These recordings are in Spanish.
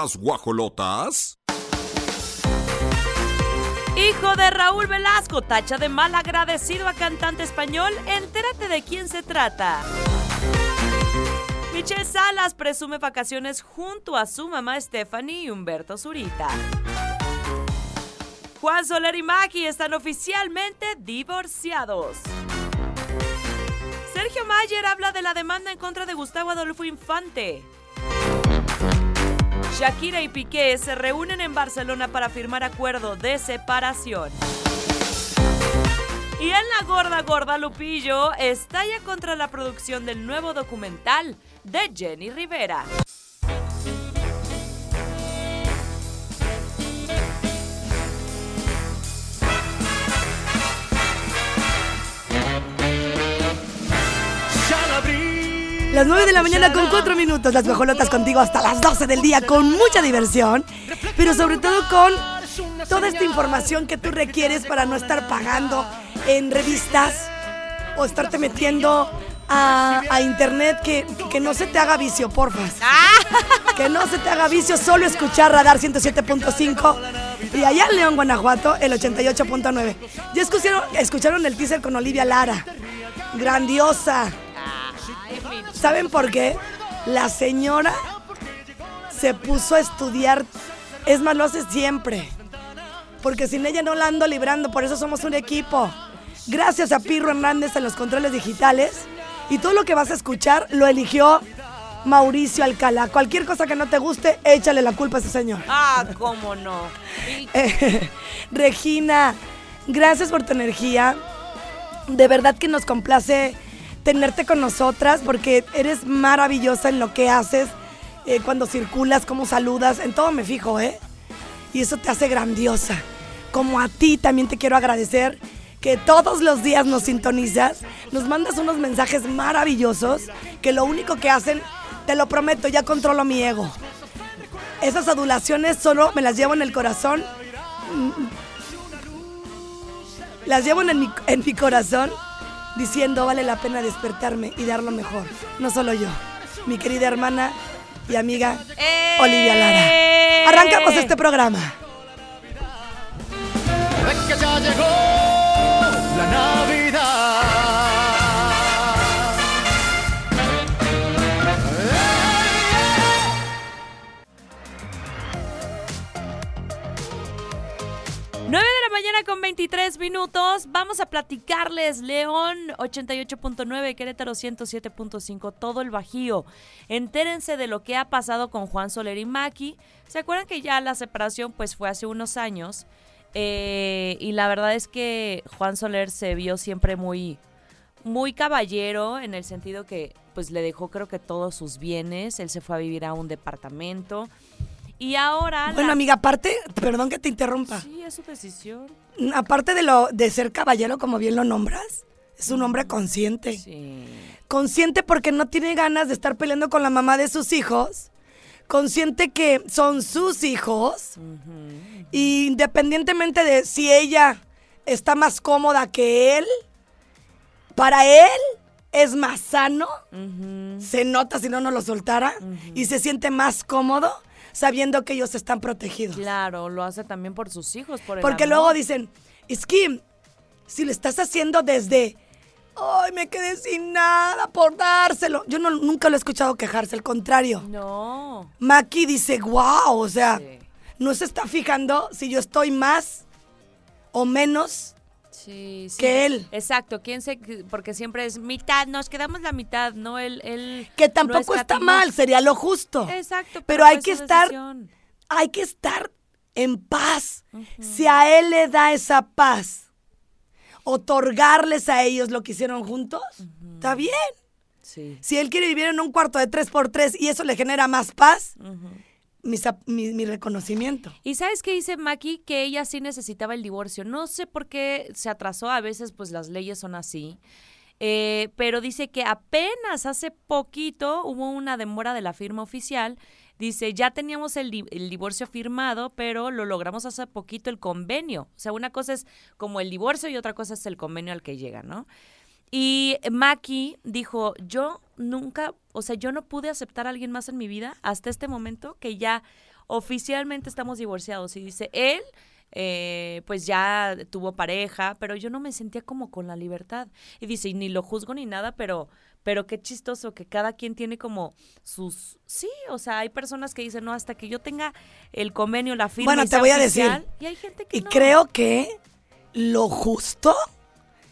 Guajolotas. Hijo de Raúl Velasco, tacha de mal agradecido a cantante español. Entérate de quién se trata. Michelle Salas presume vacaciones junto a su mamá Stephanie y Humberto Zurita. Juan Soler y Maki están oficialmente divorciados. Sergio Mayer habla de la demanda en contra de Gustavo Adolfo Infante. Shakira y Piqué se reúnen en Barcelona para firmar acuerdo de separación. Y en la gorda gorda Lupillo estalla contra la producción del nuevo documental de Jenny Rivera. Las 9 de la mañana con 4 minutos, las guajolotas contigo hasta las 12 del día con mucha diversión, pero sobre todo con toda esta información que tú requieres para no estar pagando en revistas o estarte metiendo a, a internet que, que no se te haga vicio, porfa. Que no se te haga vicio, solo escuchar Radar 107.5 y allá en León, Guanajuato, el 88.9. Ya escucharon, escucharon el teaser con Olivia Lara. Grandiosa. ¿Saben por qué? La señora se puso a estudiar. Es más, lo hace siempre. Porque sin ella no la ando librando, por eso somos un equipo. Gracias a Pirro Hernández en los controles digitales. Y todo lo que vas a escuchar lo eligió Mauricio Alcalá. Cualquier cosa que no te guste, échale la culpa a ese señor. Ah, cómo no. Eh, Regina, gracias por tu energía. De verdad que nos complace tenerte con nosotras porque eres maravillosa en lo que haces, eh, cuando circulas, cómo saludas, en todo me fijo, ¿eh? Y eso te hace grandiosa. Como a ti también te quiero agradecer que todos los días nos sintonizas, nos mandas unos mensajes maravillosos que lo único que hacen, te lo prometo, ya controlo mi ego. Esas adulaciones solo me las llevo en el corazón. Las llevo en mi, en mi corazón diciendo vale la pena despertarme y dar lo mejor. No solo yo, mi querida hermana y amiga Olivia ¡Eh! Lara. Arrancamos este programa. que ya llegó la Navidad. 23 minutos. Vamos a platicarles León 88.9, Querétaro 107.5, todo el Bajío. Entérense de lo que ha pasado con Juan Soler y Maki. ¿Se acuerdan que ya la separación pues fue hace unos años? Eh, y la verdad es que Juan Soler se vio siempre muy, muy caballero en el sentido que pues le dejó creo que todos sus bienes. Él se fue a vivir a un departamento. Y ahora... Bueno, la- amiga, aparte, perdón que te interrumpa. Sí, es su decisión. Aparte de lo de ser caballero, como bien lo nombras, es un hombre consciente. Sí. Consciente porque no tiene ganas de estar peleando con la mamá de sus hijos. Consciente que son sus hijos. Y independientemente de si ella está más cómoda que él, para él es más sano. Se nota si no, no lo soltara. Y se siente más cómodo sabiendo que ellos están protegidos. Claro, lo hace también por sus hijos, por el Porque amor. luego dicen, es que si lo estás haciendo desde, ay, me quedé sin nada por dárselo. Yo no, nunca lo he escuchado quejarse, al contrario. No. Maki dice, wow, o sea, Sí. no se está fijando si yo estoy más o menos Sí, sí. que él. Exacto, ¿quién se porque siempre es mitad, nos quedamos la mitad, no él él Que no tampoco está mal, sería lo justo. Exacto, Pero, pero hay que estar, decisión. hay que estar en paz. Si a él le da esa paz, otorgarles a ellos lo que hicieron juntos, está bien. Sí. Si él quiere vivir en un cuarto de 3x3 y eso le genera más paz, mi, mi reconocimiento. Y sabes qué dice Maki que ella sí necesitaba el divorcio. No sé por qué se atrasó, a veces pues las leyes son así. Eh, pero dice que apenas hace poquito hubo una demora de la firma oficial. Dice, ya teníamos el, di- el divorcio firmado, pero lo logramos hace poquito el convenio. O sea, una cosa es como el divorcio y otra cosa es el convenio al que llega, ¿no? Y Maki dijo, yo nunca, o sea, yo no pude aceptar a alguien más en mi vida hasta este momento que ya oficialmente estamos divorciados. Y dice, él, eh, pues ya tuvo pareja, pero yo no me sentía como con la libertad. Y dice, y ni lo juzgo ni nada, pero, pero qué chistoso que cada quien tiene como sus, sí, o sea, hay personas que dicen, no, hasta que yo tenga el convenio, la firma. Bueno, y te voy a decir, oficial", Y hay gente que Y no. creo que lo justo,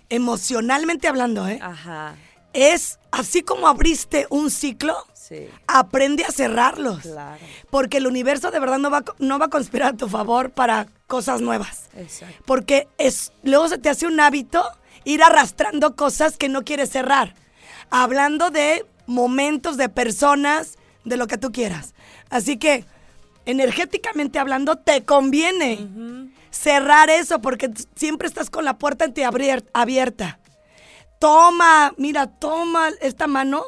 emocionalmente hablando, ¿eh? Ajá, es así como abriste un ciclo, sí, aprende a cerrarlos. claro, Porque el universo de verdad no va, no va a conspirar a tu favor para cosas nuevas. exacto. Porque es, luego se te hace un hábito ir arrastrando cosas que no quieres cerrar. Hablando de momentos, de personas, de lo que tú quieras. Así que, energéticamente hablando, te conviene cerrar eso porque siempre estás con la puerta abierta. Toma, mira, toma esta mano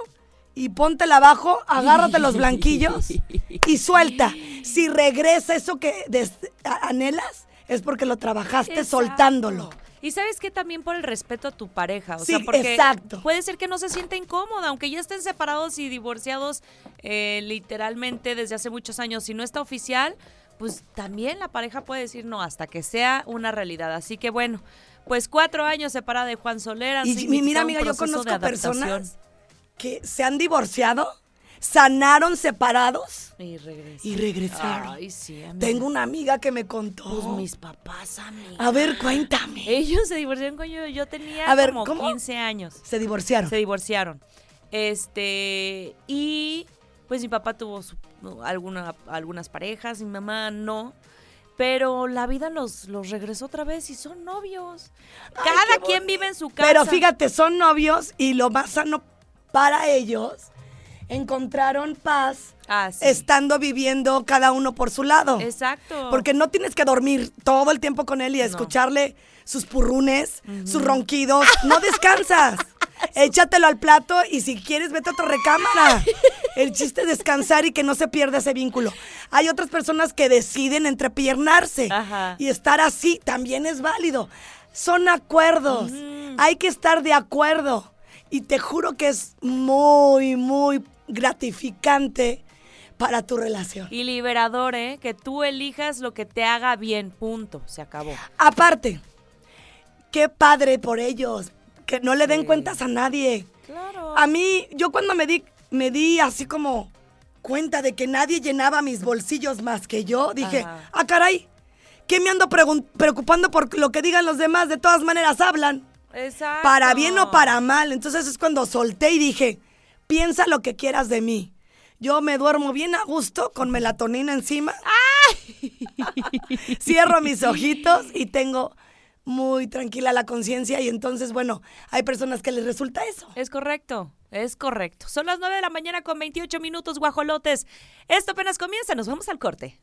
y póntela abajo, agárrate los blanquillos y suelta. Si regresa eso que anhelas, es porque lo trabajaste Exacto. soltándolo. Y sabes que también por el respeto a tu pareja, o Sí, sea, porque exacto. puede ser que no se sienta incómoda, aunque ya estén separados y divorciados eh, literalmente desde hace muchos años, si no está oficial, pues también la pareja puede decir no hasta que sea una realidad. Así que bueno, pues cuatro años separada de Juan Soler. han Y mira, amiga, yo conozco personas que se han divorciado, sanaron separados Y regresaron. y regresaron. Ay, sí. Tengo una amiga que me contó. Pues mis papás, amiga. A ver, cuéntame. Ellos se divorciaron cuando yo, yo tenía A ver, como ¿cómo? 15 años. Se divorciaron. Se divorciaron. Este, y pues mi papá tuvo su- alguna, algunas parejas, mi mamá no. Pero la vida los, los regresó otra vez y son novios. Ay, Cada quien vive en su casa. Pero fíjate, son novios y lo más sano para ellos encontraron paz Ah, sí. estando viviendo cada uno por su lado. Exacto. Porque no tienes que dormir todo el tiempo con él y escucharle sus purrunes, sus ronquidos. No descansas. Échatelo al plato y si quieres, vete a otra recámara. El chiste es descansar y que no se pierda ese vínculo. Hay otras personas que deciden entrepiernarse Ajá. y estar así también es válido. Son acuerdos. Hay que estar de acuerdo. Y te juro que es muy, muy gratificante para tu relación. Y liberador, ¿eh? Que tú elijas lo que te haga bien. Punto. Se acabó. Aparte, qué padre por ellos, que no le den Sí. cuentas a nadie. Claro. A mí, yo cuando me di, me di así como cuenta de que nadie llenaba mis bolsillos más que yo, dije, Ajá. ah, caray, ¿qué me ando preocupando por lo que digan los demás? De todas maneras hablan, Exacto. para bien o para mal. Entonces es cuando solté y dije, piensa lo que quieras de mí. Yo me duermo bien a gusto con melatonina encima. Cierro mis ojitos y tengo muy tranquila la conciencia y entonces, bueno, hay personas que les resulta eso. Es correcto, es correcto. Son las 9 de la mañana con 28 minutos, guajolotes. Esto apenas comienza, nos vamos al corte.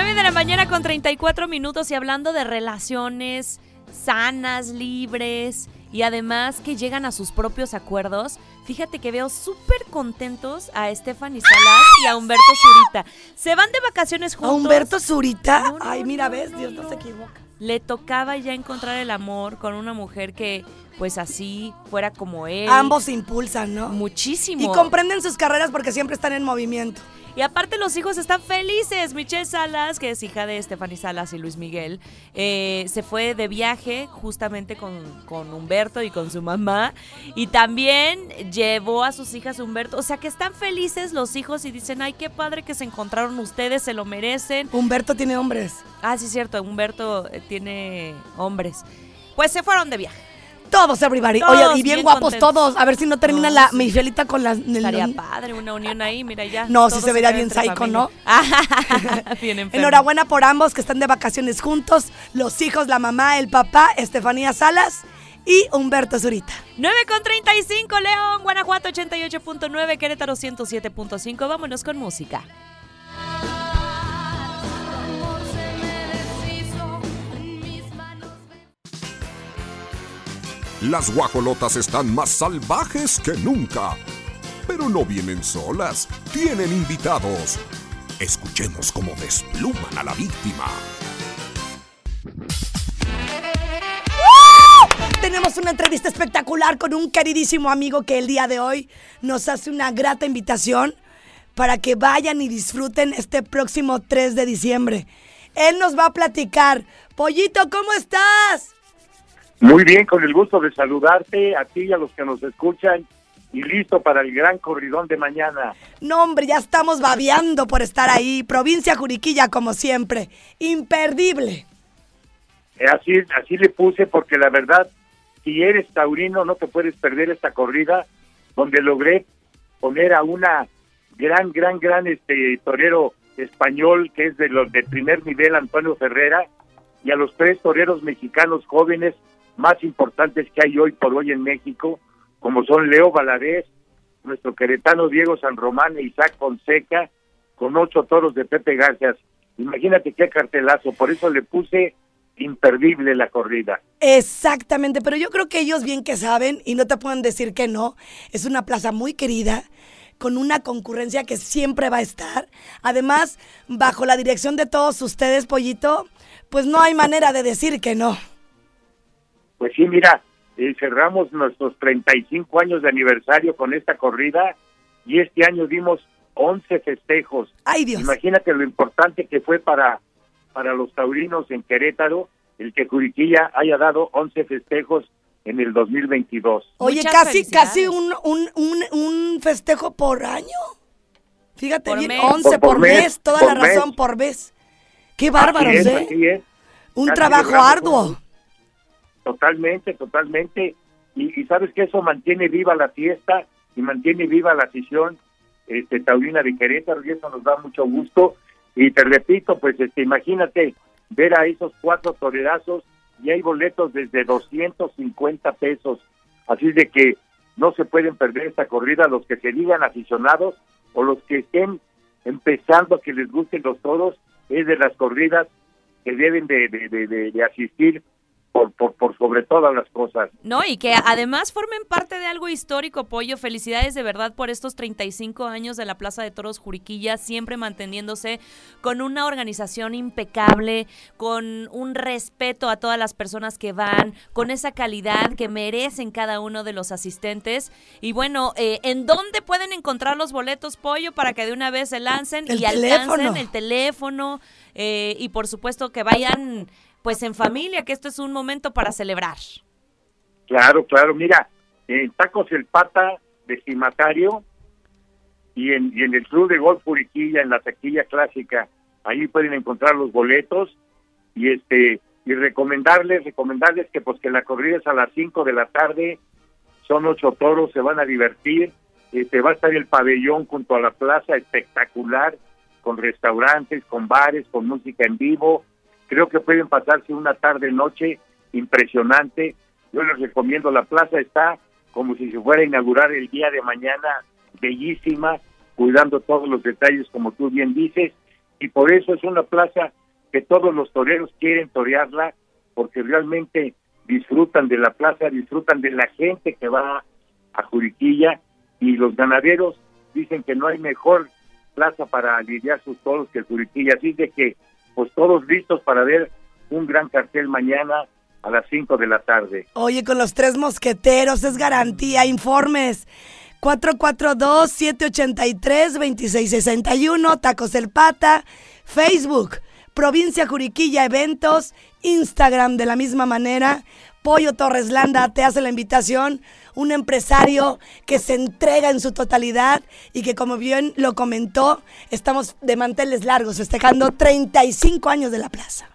De la mañana con 34 minutos y hablando de relaciones sanas, libres y además que llegan a sus propios acuerdos. Fíjate que veo súper contentos a Stephanie Salas y a Humberto Zurita. Se van de vacaciones A juntos. Humberto Zurita, No, no, ay, mira, no, ves, Dios no, no. se equivoca. Le tocaba ya encontrar el amor con una mujer que, pues así, fuera como él. Ambos se impulsan, ¿no? Muchísimo. Y comprenden sus carreras porque siempre están en movimiento. Y aparte los hijos están felices. Michelle Salas, que es hija de Stephanie Salas y Luis Miguel, eh, se fue de viaje justamente con, con Humberto y con su mamá. Y también llevó a sus hijas Humberto. O sea que están felices los hijos y dicen, ay, qué padre que se encontraron ustedes, se lo merecen. Humberto tiene hombres. Ah, sí, cierto, Humberto eh, tiene hombres. Pues se fueron de viaje. Todos, everybody. Todos Oye, y bien, bien guapos contentos. todos. A ver si no termina No, la sí. Michelita con las... Estaría padre una unión ahí, mira ya. No, sí se vería bien psycho, familia. ¿no? bien. Enhorabuena por ambos que están de vacaciones juntos. Los hijos, la mamá, el papá, Estefanía Salas y Humberto Zurita. 9 con 35, León, Guanajuato 88.9, Querétaro 107.5. Vámonos con música. Las guajolotas están más salvajes que nunca. Pero no vienen solas, tienen invitados. Escuchemos cómo despluman a la víctima. Tenemos una entrevista espectacular con un queridísimo amigo que el día de hoy nos hace una grata invitación para que vayan y disfruten este próximo 3 de diciembre. Él nos va a platicar. Pollito, ¿cómo estás? Muy bien, con el gusto de saludarte a ti y a los que nos escuchan y listo para el gran corridón de mañana. No, hombre, ya estamos babeando por estar ahí. Provincia Juriquilla, como siempre. Imperdible. Eh, Así, así le puse porque la verdad, si eres taurino no te puedes perder esta corrida donde logré poner a una gran, gran, gran este torero español que es de los de primer nivel, Antonio Ferrera, y a los tres toreros mexicanos jóvenes más importantes que hay hoy por hoy en México, como son Leo Valadez, nuestro queretano Diego San Román e Isaac Fonseca, con ocho toros de Pepe García. Imagínate qué cartelazo, por eso le puse imperdible la corrida. Exactamente, pero yo creo que ellos bien que saben y no te pueden decir que no. Es una plaza muy querida, con una concurrencia que siempre va a estar. Además, bajo la dirección de todos ustedes, Pollito, pues no hay manera de decir que no. Pues sí, mira, eh, cerramos nuestros 35 años de aniversario con esta corrida y este año dimos 11 festejos. Ay, Dios. Imagínate lo importante que fue para, para los taurinos en Querétaro el que Juriquilla haya dado 11 festejos en el 2022. Oye, Muchas casi, casi un, un, un, un festejo por año. Fíjate Por bien, mes. 11 Por- por por, mes, mes, toda por la razón por mes. Qué bárbaros, Así es, ¿eh? así es. Un Casi trabajo arduo. Totalmente, totalmente. Y, sabes que eso mantiene viva la fiesta y mantiene viva la afición este, taurina de Querétaro y eso nos da mucho gusto. Y te repito, pues este, imagínate ver a esos cuatro torerazos y hay boletos desde 250 pesos. Así de que no se pueden perder esta corrida los que se digan aficionados o los que estén empezando a que les gusten los toros, es de las corridas que deben de, de, de- de- de asistir por, por, por sobre todas las cosas. No, y que además formen parte de algo histórico, Pollo. Felicidades de verdad por estos 35 años de la Plaza de Toros Juriquilla, siempre manteniéndose con una organización impecable, con un respeto a todas las personas que van, con esa calidad que merecen cada uno de los asistentes. Y bueno, eh, ¿en dónde pueden encontrar los boletos, Pollo, para que de una vez se lancen El y alcancen el teléfono? eh, y por supuesto que vayan pues en familia, que esto es un momento para celebrar. Claro, claro. Mira, en Tacos El Pata de Cimatario y en, y en el Club de Golf Puriquilla, en la taquilla clásica, ahí pueden encontrar los boletos y este y recomendarles, recomendarles que pues que la corrida es a las 5 de la tarde, son ocho toros, se van a divertir, este va a estar el pabellón junto a la plaza espectacular, con restaurantes, con bares, con música en vivo, creo que pueden pasarse una tarde noche impresionante. Yo les recomiendo la plaza está como si se fuera a inaugurar el día de mañana, bellísima, cuidando todos los detalles como tú bien dices, y por eso es una plaza que todos los toreros quieren torearla porque realmente disfrutan de la plaza, disfrutan de la gente que va a Juriquilla y los ganaderos dicen que no hay mejor plaza para lidiar sus toros que Juriquilla, así de que pues todos listos para ver un gran cartel mañana a las 5 de la tarde. Oye, con los tres mosqueteros es garantía. Informes. 442-783-2661, Tacos El Pata, Facebook, Provincia Juriquilla Eventos, Instagram de la misma manera. Pollo Torres Landa te hace la invitación, un empresario que se entrega en su totalidad y que como bien lo comentó, estamos de manteles largos festejando 35 años de la plaza.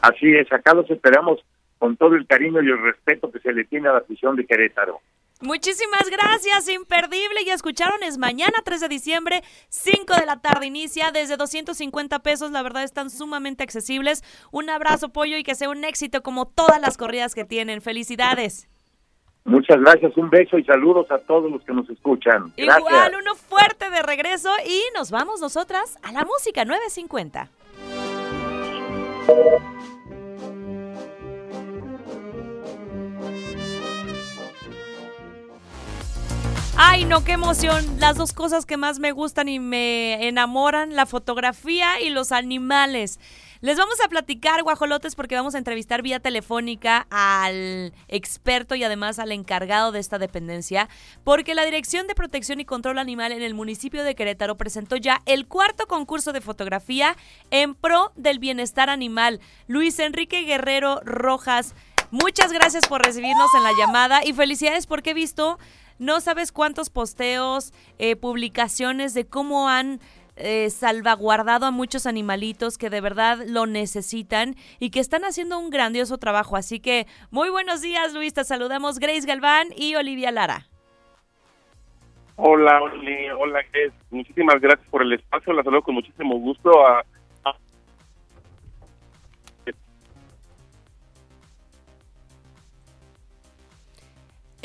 Así es, acá los esperamos con todo el cariño y el respeto que se le tiene a la afición de Querétaro. Muchísimas gracias, imperdible. Ya escucharon, es mañana 3 de diciembre, 5 de la tarde inicia, desde 250 pesos, la verdad están sumamente accesibles. Un abrazo, pollo, y que sea un éxito como todas las corridas que tienen. Felicidades. Muchas gracias, un beso y saludos a todos los que nos escuchan. Gracias. Igual, uno fuerte de regreso y nos vamos nosotras a la música 950. Ay, no, qué emoción. Las dos cosas que más me gustan y me enamoran, la fotografía y los animales. Les vamos a platicar, guajolotes, porque vamos a entrevistar vía telefónica al experto y además al encargado de esta dependencia, porque la Dirección de Protección y Control Animal en el municipio de Querétaro presentó ya el cuarto concurso de fotografía en pro del bienestar animal. Luis Enrique Guerrero Rojas, muchas gracias por recibirnos en la llamada y felicidades porque he visto, no sabes cuántos posteos, eh, publicaciones de cómo han eh, salvaguardado a muchos animalitos que de verdad lo necesitan y que están haciendo un grandioso trabajo. Así que muy buenos días, Luis. Te saludamos Grace Galván y Olivia Lara. Hola, Oli, hola, Grace. Muchísimas gracias por el espacio. La saludo con muchísimo gusto a,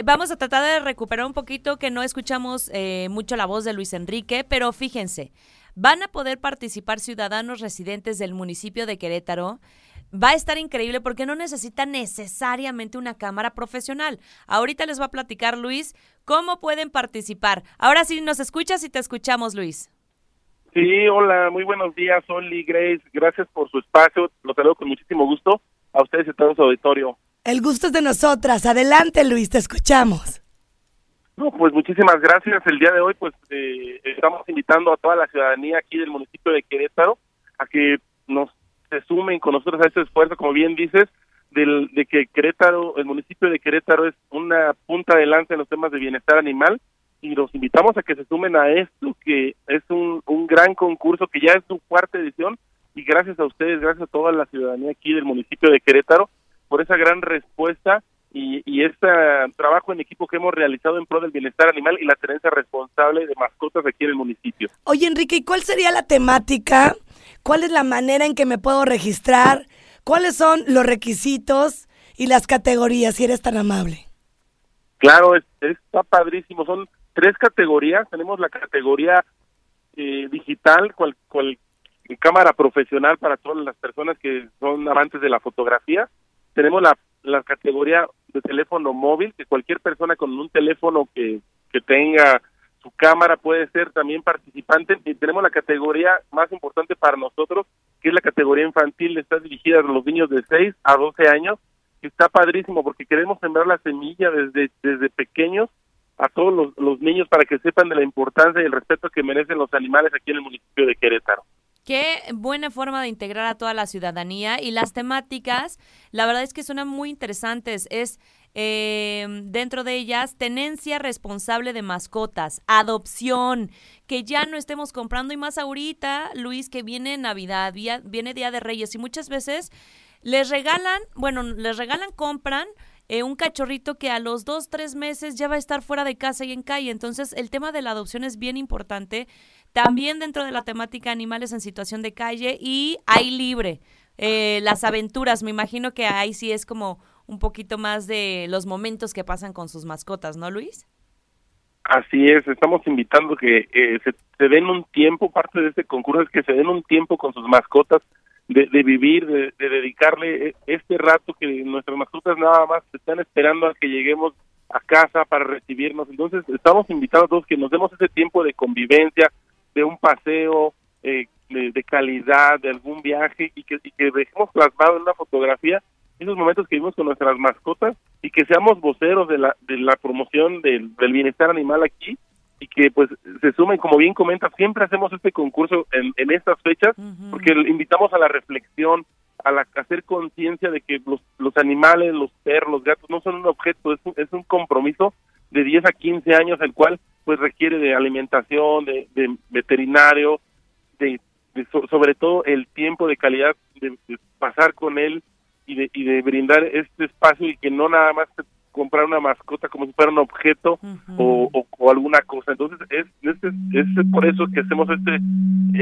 Vamos a tratar de recuperar un poquito que no escuchamos eh, mucho la voz de Luis Enrique, pero fíjense, van a poder participar ciudadanos residentes del municipio de Querétaro. Va a estar increíble porque no necesita necesariamente una cámara profesional. Ahorita les va a platicar Luis cómo pueden participar. Ahora sí, nos escuchas y te escuchamos, Luis. Sí, hola, muy buenos días, Oli, Grace. Gracias por su espacio. Los saludo con muchísimo gusto a ustedes y a todo su auditorio. El gusto es de nosotras. Adelante, Luis, te escuchamos. No, pues muchísimas gracias. El día de hoy, pues eh, estamos invitando a toda la ciudadanía aquí del municipio de Querétaro a que nos se sumen con nosotros a este esfuerzo, como bien dices, del, de que Querétaro, el municipio de Querétaro es una punta de lanza en los temas de bienestar animal y los invitamos a que se sumen a esto, que es un, un gran concurso que ya es su cuarta edición y gracias a ustedes, gracias a toda la ciudadanía aquí del municipio de Querétaro por esa gran respuesta y, y este trabajo en equipo que hemos realizado en pro del bienestar animal y la tenencia responsable de mascotas aquí en el municipio. Oye, Enrique, ¿y cuál sería la temática? ¿Cuál es la manera en que me puedo registrar? ¿Cuáles son los requisitos y las categorías, si eres tan amable? Claro, es- está padrísimo. Son tres categorías. Tenemos la categoría eh, digital, cual, cual cámara profesional para todas las personas que son amantes de la fotografía. Tenemos la, la categoría de teléfono móvil, que cualquier persona con un teléfono que, que tenga su cámara puede ser también participante. Y tenemos la categoría más importante para nosotros, que es la categoría infantil, está dirigida a los niños de 6 a 12 años, que está padrísimo porque queremos sembrar la semilla desde, desde pequeños a todos los, los niños para que sepan de la importancia y el respeto que merecen los animales aquí en el municipio de Querétaro. Qué buena forma de integrar a toda la ciudadanía y las temáticas, la verdad es que suenan muy interesantes. Es eh, dentro de ellas tenencia responsable de mascotas, adopción, que ya no estemos comprando y más ahorita, Luis, que viene Navidad, viene Día de Reyes y muchas veces les regalan, bueno, les regalan, compran eh, un cachorrito que a los dos, tres meses ya va a estar fuera de casa y en calle. Entonces, el tema de la adopción es bien importante. También dentro de la temática animales en situación de calle y hay libre. Eh, las aventuras, me imagino que ahí sí es como un poquito más de los momentos que pasan con sus mascotas, ¿no, Luis? Así es, estamos invitando que eh, se, se den un tiempo, parte de este concurso es que se den un tiempo con sus mascotas, de, de vivir, de, de dedicarle eh, este rato que nuestras mascotas nada más están esperando a que lleguemos a casa para recibirnos. Entonces, estamos invitando a todos que nos demos ese tiempo de convivencia, de un paseo, eh, de, calidad, de algún viaje y que, y que dejemos plasmado en una fotografía esos momentos que vivimos con nuestras mascotas y que seamos voceros de la, de la promoción del, del bienestar animal aquí y que pues se sumen, como bien comenta, siempre hacemos este concurso en, en estas fechas porque invitamos a la reflexión, a, la, a hacer conciencia de que los, los animales, los perros, los gatos no son un objeto, es un, es un compromiso de 10 a 15 años el cual pues requiere de alimentación, de, de veterinario, de, de so- sobre todo el tiempo de calidad de, de pasar con él y de, y de brindar este espacio y que no nada más comprar una mascota como si fuera un objeto o- o alguna cosa. Entonces, es, es, es por eso que hacemos este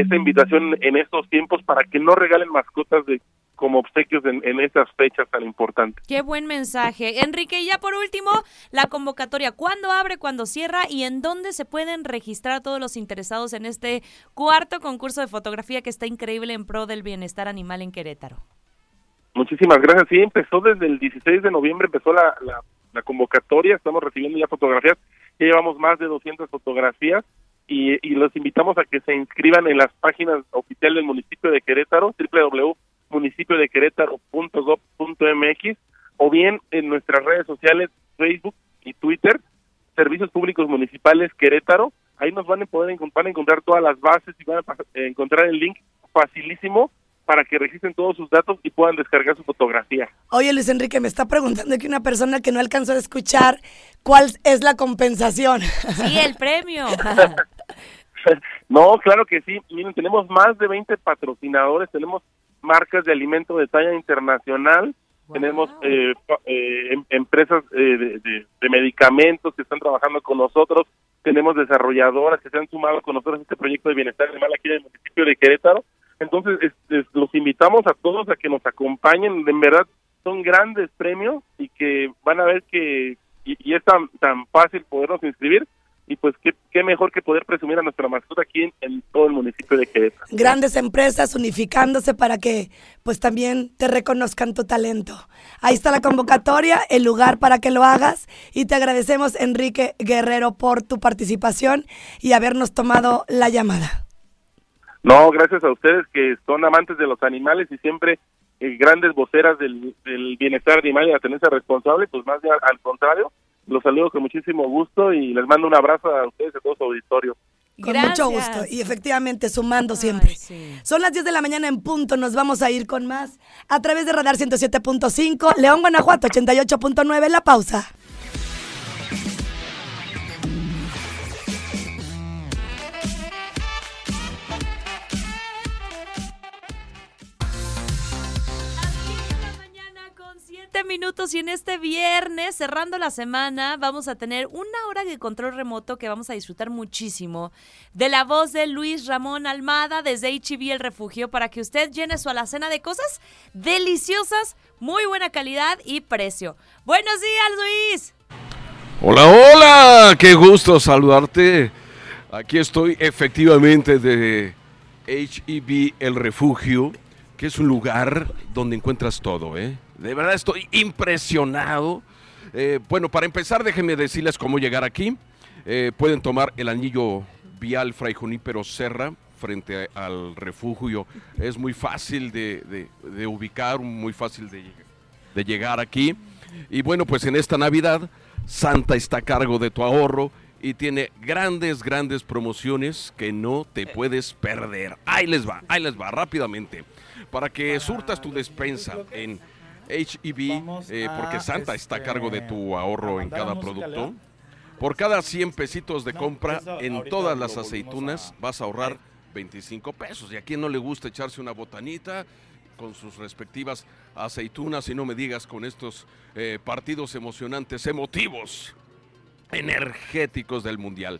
esta invitación en estos tiempos para que no regalen mascotas de como obsequios en, en estas fechas tan importantes. Qué buen mensaje. Enrique, y ya por último, la convocatoria. ¿Cuándo abre, cuándo cierra y en dónde se pueden registrar todos los interesados en este cuarto concurso de fotografía que está increíble en pro del bienestar animal en Querétaro? Muchísimas gracias. Sí, empezó desde el 16 de noviembre, empezó la, la, la convocatoria, estamos recibiendo ya fotografías Ya llevamos más de 200 fotografías y, y los invitamos a que se inscriban en las páginas oficiales del municipio de Querétaro, www.municipiodequerétaro.gov.mx o bien en nuestras redes sociales, Facebook y Twitter, Servicios Públicos Municipales Querétaro. Ahí nos van a poder encon- van a encontrar todas las bases y van a eh, encontrar el link facilísimo para que registren todos sus datos y puedan descargar su fotografía. Oye, Luis Enrique, me está preguntando aquí una persona que no alcanzó a escuchar cuál es la compensación. Sí, el premio. No, claro que sí. Miren, tenemos más de 20 patrocinadores, tenemos marcas de alimento de talla internacional, tenemos eh, eh, em- empresas eh, de, de- de medicamentos que están trabajando con nosotros, tenemos desarrolladoras que se han sumado con nosotros a este proyecto de bienestar animal aquí en el municipio de Querétaro. Entonces, es- es- los invitamos a todos a que nos acompañen. En verdad, son grandes premios y que van a ver que, y, y es tan, tan fácil podernos inscribir. Y pues, qué, qué mejor que poder presumir a nuestra mascota aquí en, en todo el municipio de Querétaro. Grandes empresas unificándose para que pues también te reconozcan tu talento. Ahí está la convocatoria, el lugar para que lo hagas y te agradecemos Enrique Guerrero por tu participación y habernos tomado la llamada. No, gracias a ustedes que son amantes de los animales y siempre eh, grandes voceras del, del bienestar animal y la tenencia responsable, pues más bien al, al contrario, los saludo con muchísimo gusto y les mando un abrazo a ustedes y a todo su auditorio. Con Gracias. mucho gusto y efectivamente sumando siempre. Sí. Son las 10 de la mañana en punto, nos vamos a ir con más a través de Radar 107.5, León, Guanajuato 88.9, la pausa. Minutos y en este viernes, cerrando la semana, vamos a tener una hora de control remoto que vamos a disfrutar muchísimo de la voz de Luis Ramón Almada desde HB El Refugio para que usted llene su alacena de cosas deliciosas, muy buena calidad y precio. Buenos días, Luis. Hola, hola, qué gusto saludarte. Aquí estoy efectivamente de HEB El Refugio, que es un lugar donde encuentras todo, ¿eh? De verdad estoy impresionado. Eh, bueno, para empezar, déjenme decirles cómo llegar aquí. Eh, pueden tomar el anillo vial Fray Junípero Serra frente al refugio. Es muy fácil de, de- de ubicar, muy fácil de, de llegar aquí. Y bueno, pues en esta Navidad, Santa está a cargo de tu ahorro y tiene grandes, grandes promociones que no te puedes perder. Ahí les va, ahí les va, rápidamente. Para que surtas tu despensa en HEB, eh, porque Santa está a cargo de este, tu ahorro en cada producto. Por cada 100 pesitos de compra en todas las aceitunas vas a ahorrar ver. 25 pesos. Y a quien no le gusta echarse una botanita con sus respectivas aceitunas y no me digas con estos eh, partidos emocionantes, emotivos, energéticos del Mundial.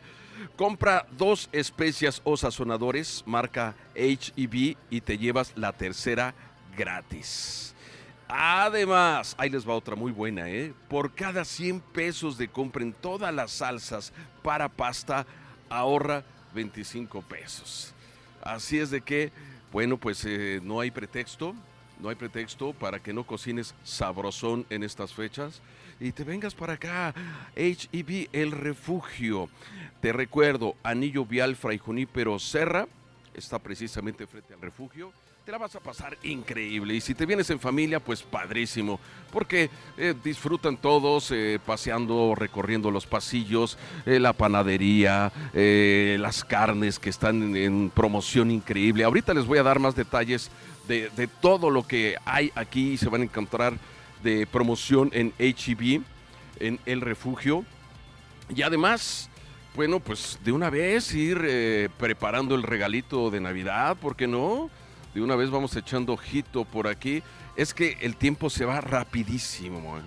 Compra dos especias o sazonadores marca HEB y te llevas la tercera gratis. Además, ahí les va otra muy buena, ¿eh? Por cada 100 pesos de compra en todas las salsas para pasta, ahorra 25 pesos. Así es de que, bueno, pues eh, no hay pretexto, no hay pretexto para que no cocines sabrosón en estas fechas y te vengas para acá. HEB El Refugio. Te recuerdo, Anillo Vial Fray Junípero Serra, está precisamente frente al refugio. Te la vas a pasar increíble. Y si te vienes en familia, pues padrísimo. Porque eh, disfrutan todos eh, paseando, recorriendo los pasillos, eh, la panadería, las carnes que están en, en promoción increíble. Ahorita les voy a dar más detalles de, todo lo que hay aquí se van a encontrar de promoción en HEB, en el refugio. Y además, bueno, pues de una vez ir eh, preparando el regalito de Navidad, ¿por qué no? De una vez vamos echando ojito por aquí. Es que el tiempo se va rapidísimo, ¿eh?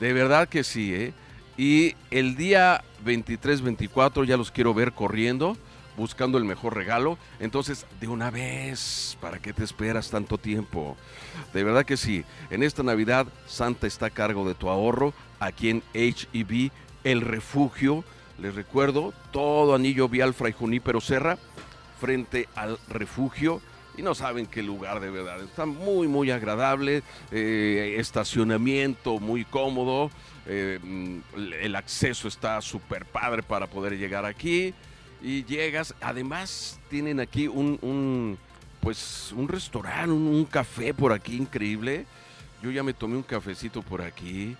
De verdad que sí, ¿eh? Y el día 23-24 ya los quiero ver corriendo, buscando el mejor regalo. Entonces, de una vez, ¿para qué te esperas tanto tiempo? De verdad que sí. En esta Navidad, Santa está a cargo de tu ahorro aquí en HEB, el refugio. Les recuerdo, todo anillo vial Fray Junípero Serra, frente al refugio. y no saben qué lugar de verdad. Está muy, muy agradable, eh, estacionamiento muy cómodo, eh, mm, el acceso está súper padre para poder llegar aquí y llegas. Además tienen aquí un, pues un restaurante, un, un café por aquí increíble. Yo ya me tomé un cafecito por aquí.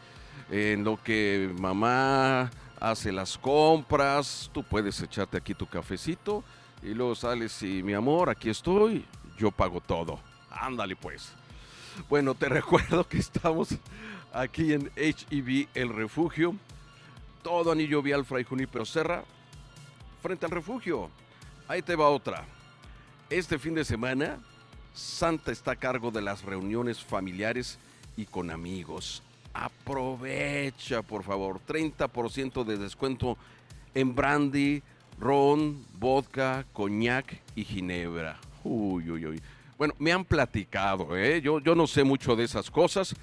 En lo que mamá hace las compras, tú puedes echarte aquí tu cafecito y luego sales y mi amor, aquí estoy, yo pago todo. Ándale pues. Bueno, te recuerdo que estamos aquí en HEB El Refugio, todo anillo vial Fray Junípero Serra, frente al refugio. Ahí te va otra. Este fin de semana, Santa está a cargo de las reuniones familiares y con amigos. Aprovecha, por favor, 30% de descuento en brandy, ron, vodka, coñac y ginebra. Uy, uy, uy. Bueno, me han platicado, ¿eh? yo, yo no sé mucho de esas cosas,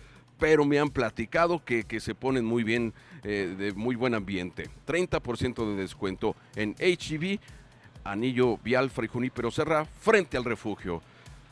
pero me han platicado que, que se ponen muy bien, eh, de muy buen ambiente. 30% de descuento en HEB, Anillo Vial Fray Junípero Serra, frente al refugio.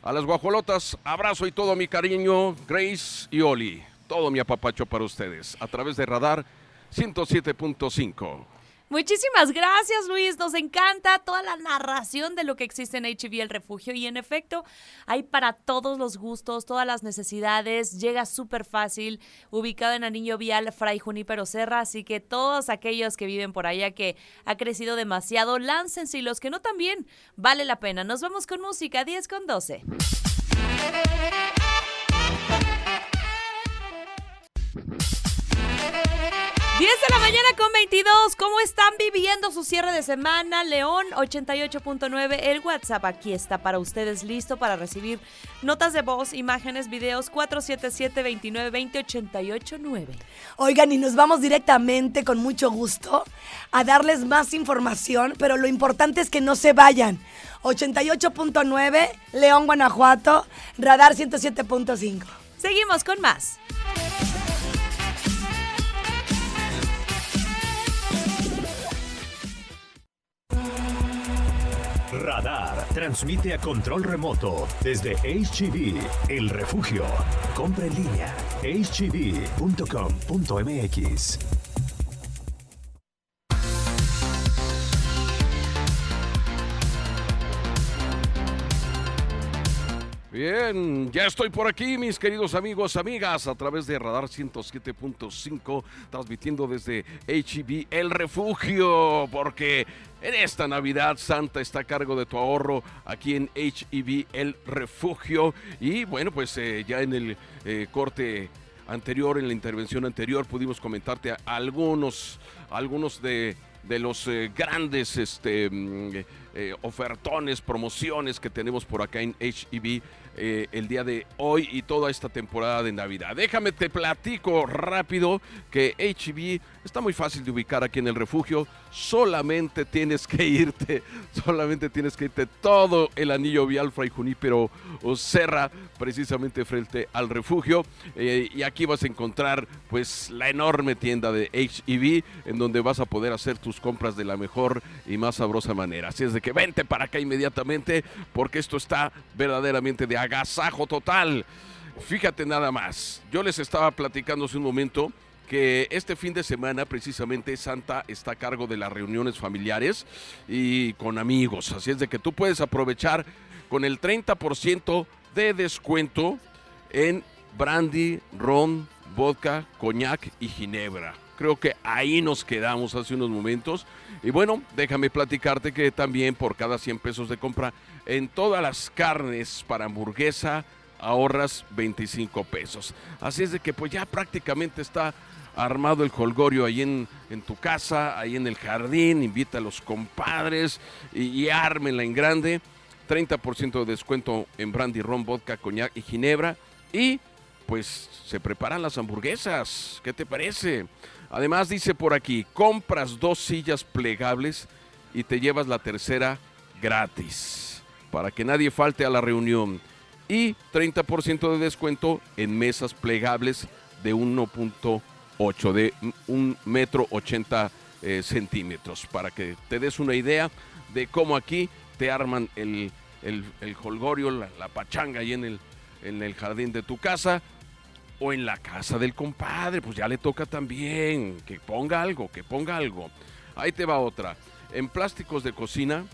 A las guajolotas, abrazo y todo mi cariño, Grace y Oli. Todo mi apapacho para ustedes, a través de Radar 107.5. Muchísimas gracias, Luis. Nos encanta toda la narración de lo que existe en HB El Refugio. Y en efecto, hay para todos los gustos, todas las necesidades. Llega súper fácil, ubicado en Anillo Vial, Fray Junípero Serra. Así que todos aquellos que viven por allá que ha crecido demasiado, láncense. Y los que no también, vale la pena. Nos vamos con música, 10 con 12. 10 de la mañana con 22. ¿Cómo están viviendo su cierre de semana? León 88.9. El WhatsApp aquí está para ustedes listo para recibir notas de voz, imágenes, videos 477-2920-889. Oigan, y nos vamos directamente con mucho gusto a darles más información, pero lo importante es que no se vayan. 88.9, León, Guanajuato, Radar 107.5. Seguimos con más. Radar transmite a control remoto desde HGV, el refugio. Compra en línea, hgv.com.mx. Bien, ya estoy por aquí, mis queridos amigos, amigas, a través de Radar 107.5, transmitiendo desde HEB El Refugio, porque en esta Navidad Santa está a cargo de tu ahorro aquí en HEB El Refugio. Y bueno, pues eh, ya en el eh, corte anterior, en la intervención anterior, pudimos comentarte algunos, algunos de, los eh, grandes este, mm, ofertones, promociones que tenemos por acá en HEB eh, el día de hoy y toda esta temporada de Navidad. Déjame te platico rápido que HEB está muy fácil de ubicar aquí en el refugio. Solamente tienes que irte, solamente tienes que irte todo el anillo vial Fray Junípero o Serra, precisamente frente al refugio. Eh, y aquí vas a encontrar pues la enorme tienda de HEB en donde vas a poder hacer tus compras de la mejor y más sabrosa manera. Así es de que vente para acá inmediatamente porque esto está verdaderamente de agasajo total. Fíjate nada más, yo les estaba platicando hace un momento que este fin de semana precisamente Santa está a cargo de las reuniones familiares y con amigos. Así es de que tú puedes aprovechar con el 30% de descuento en brandy, ron, vodka, coñac y ginebra. Creo que ahí nos quedamos hace unos momentos. Y bueno, déjame platicarte que también por cada 100 pesos de compra en todas las carnes para hamburguesa ahorras 25 pesos. Así es de que pues ya prácticamente está armado el colgorio ahí en, en tu casa, ahí en el jardín, invita a los compadres y, ármenla en grande. 30% de descuento en brandy, ron, vodka, coñac y ginebra. Y pues se preparan las hamburguesas. ¿Qué te parece? Además dice por aquí, compras dos sillas plegables y te llevas la tercera gratis. Para que nadie falte a la reunión. Y 30% de descuento en mesas plegables de 1.8, de un metro 80 eh, centímetros. Para que te des una idea de cómo aquí te arman el el, holgorio, la, la pachanga ahí en el, en el jardín de tu casa o en la casa del compadre, pues ya le toca también que ponga algo, que ponga algo. Ahí te va otra. En plásticos de cocina,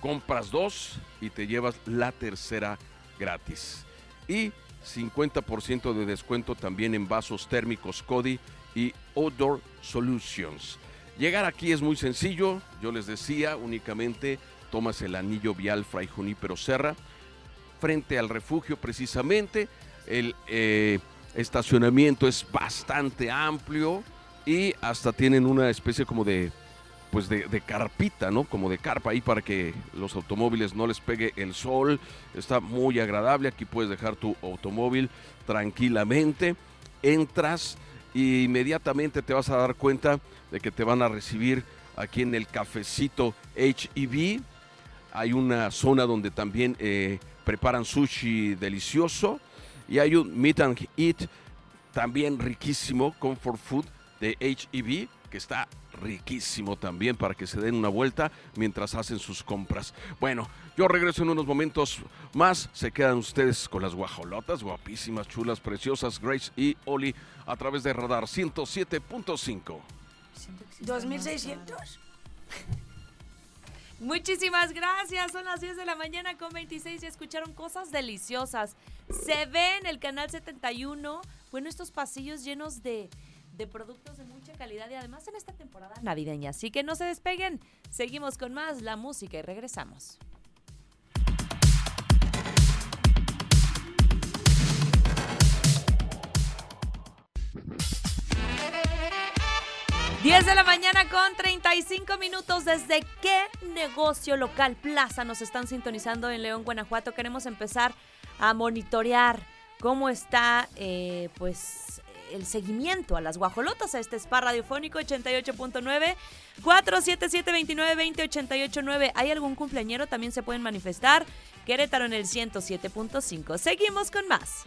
compras dos y te llevas la tercera gratis. Y 50% de descuento también en vasos térmicos Cody y Outdoor Solutions. Llegar aquí es muy sencillo, yo les decía, únicamente tomas el anillo vial Fray Junípero Serra, frente al refugio precisamente. El eh, estacionamiento es bastante amplio y hasta tienen una especie como de pues de, carpita, ¿no? Como de carpa ahí para que los automóviles no les pegue el sol. Está muy agradable. Aquí puedes dejar tu automóvil tranquilamente. Entras e inmediatamente te vas a dar cuenta de que te van a recibir aquí en el cafecito HEB. Hay una zona donde también eh, preparan sushi delicioso y hay un meet and eat también riquísimo, comfort food de HEB que está riquísimo también para que se den una vuelta mientras hacen sus compras. Bueno, yo regreso en unos momentos más. Se quedan ustedes con las guajolotas, guapísimas, chulas, preciosas, Grace y Oli a través de Radar 107.5. 2600. Muchísimas gracias. Son las 10 de la mañana con 26 y escucharon cosas deliciosas. Se ve en el canal 71, bueno, estos pasillos llenos de, de productos de mucha calidad y además en esta temporada navideña. Así que no se despeguen. Seguimos con más la música y regresamos. De la mañana con 35 minutos. ¿Desde qué negocio local plaza nos están sintonizando en León, Guanajuato? Queremos empezar a monitorear cómo está, eh, pues, el seguimiento a las guajolotas, a este spa radiofónico 88.9 477-2920-889. ¿Hay algún cumpleañero? También se pueden manifestar. Querétaro en el 107.5. Seguimos con más.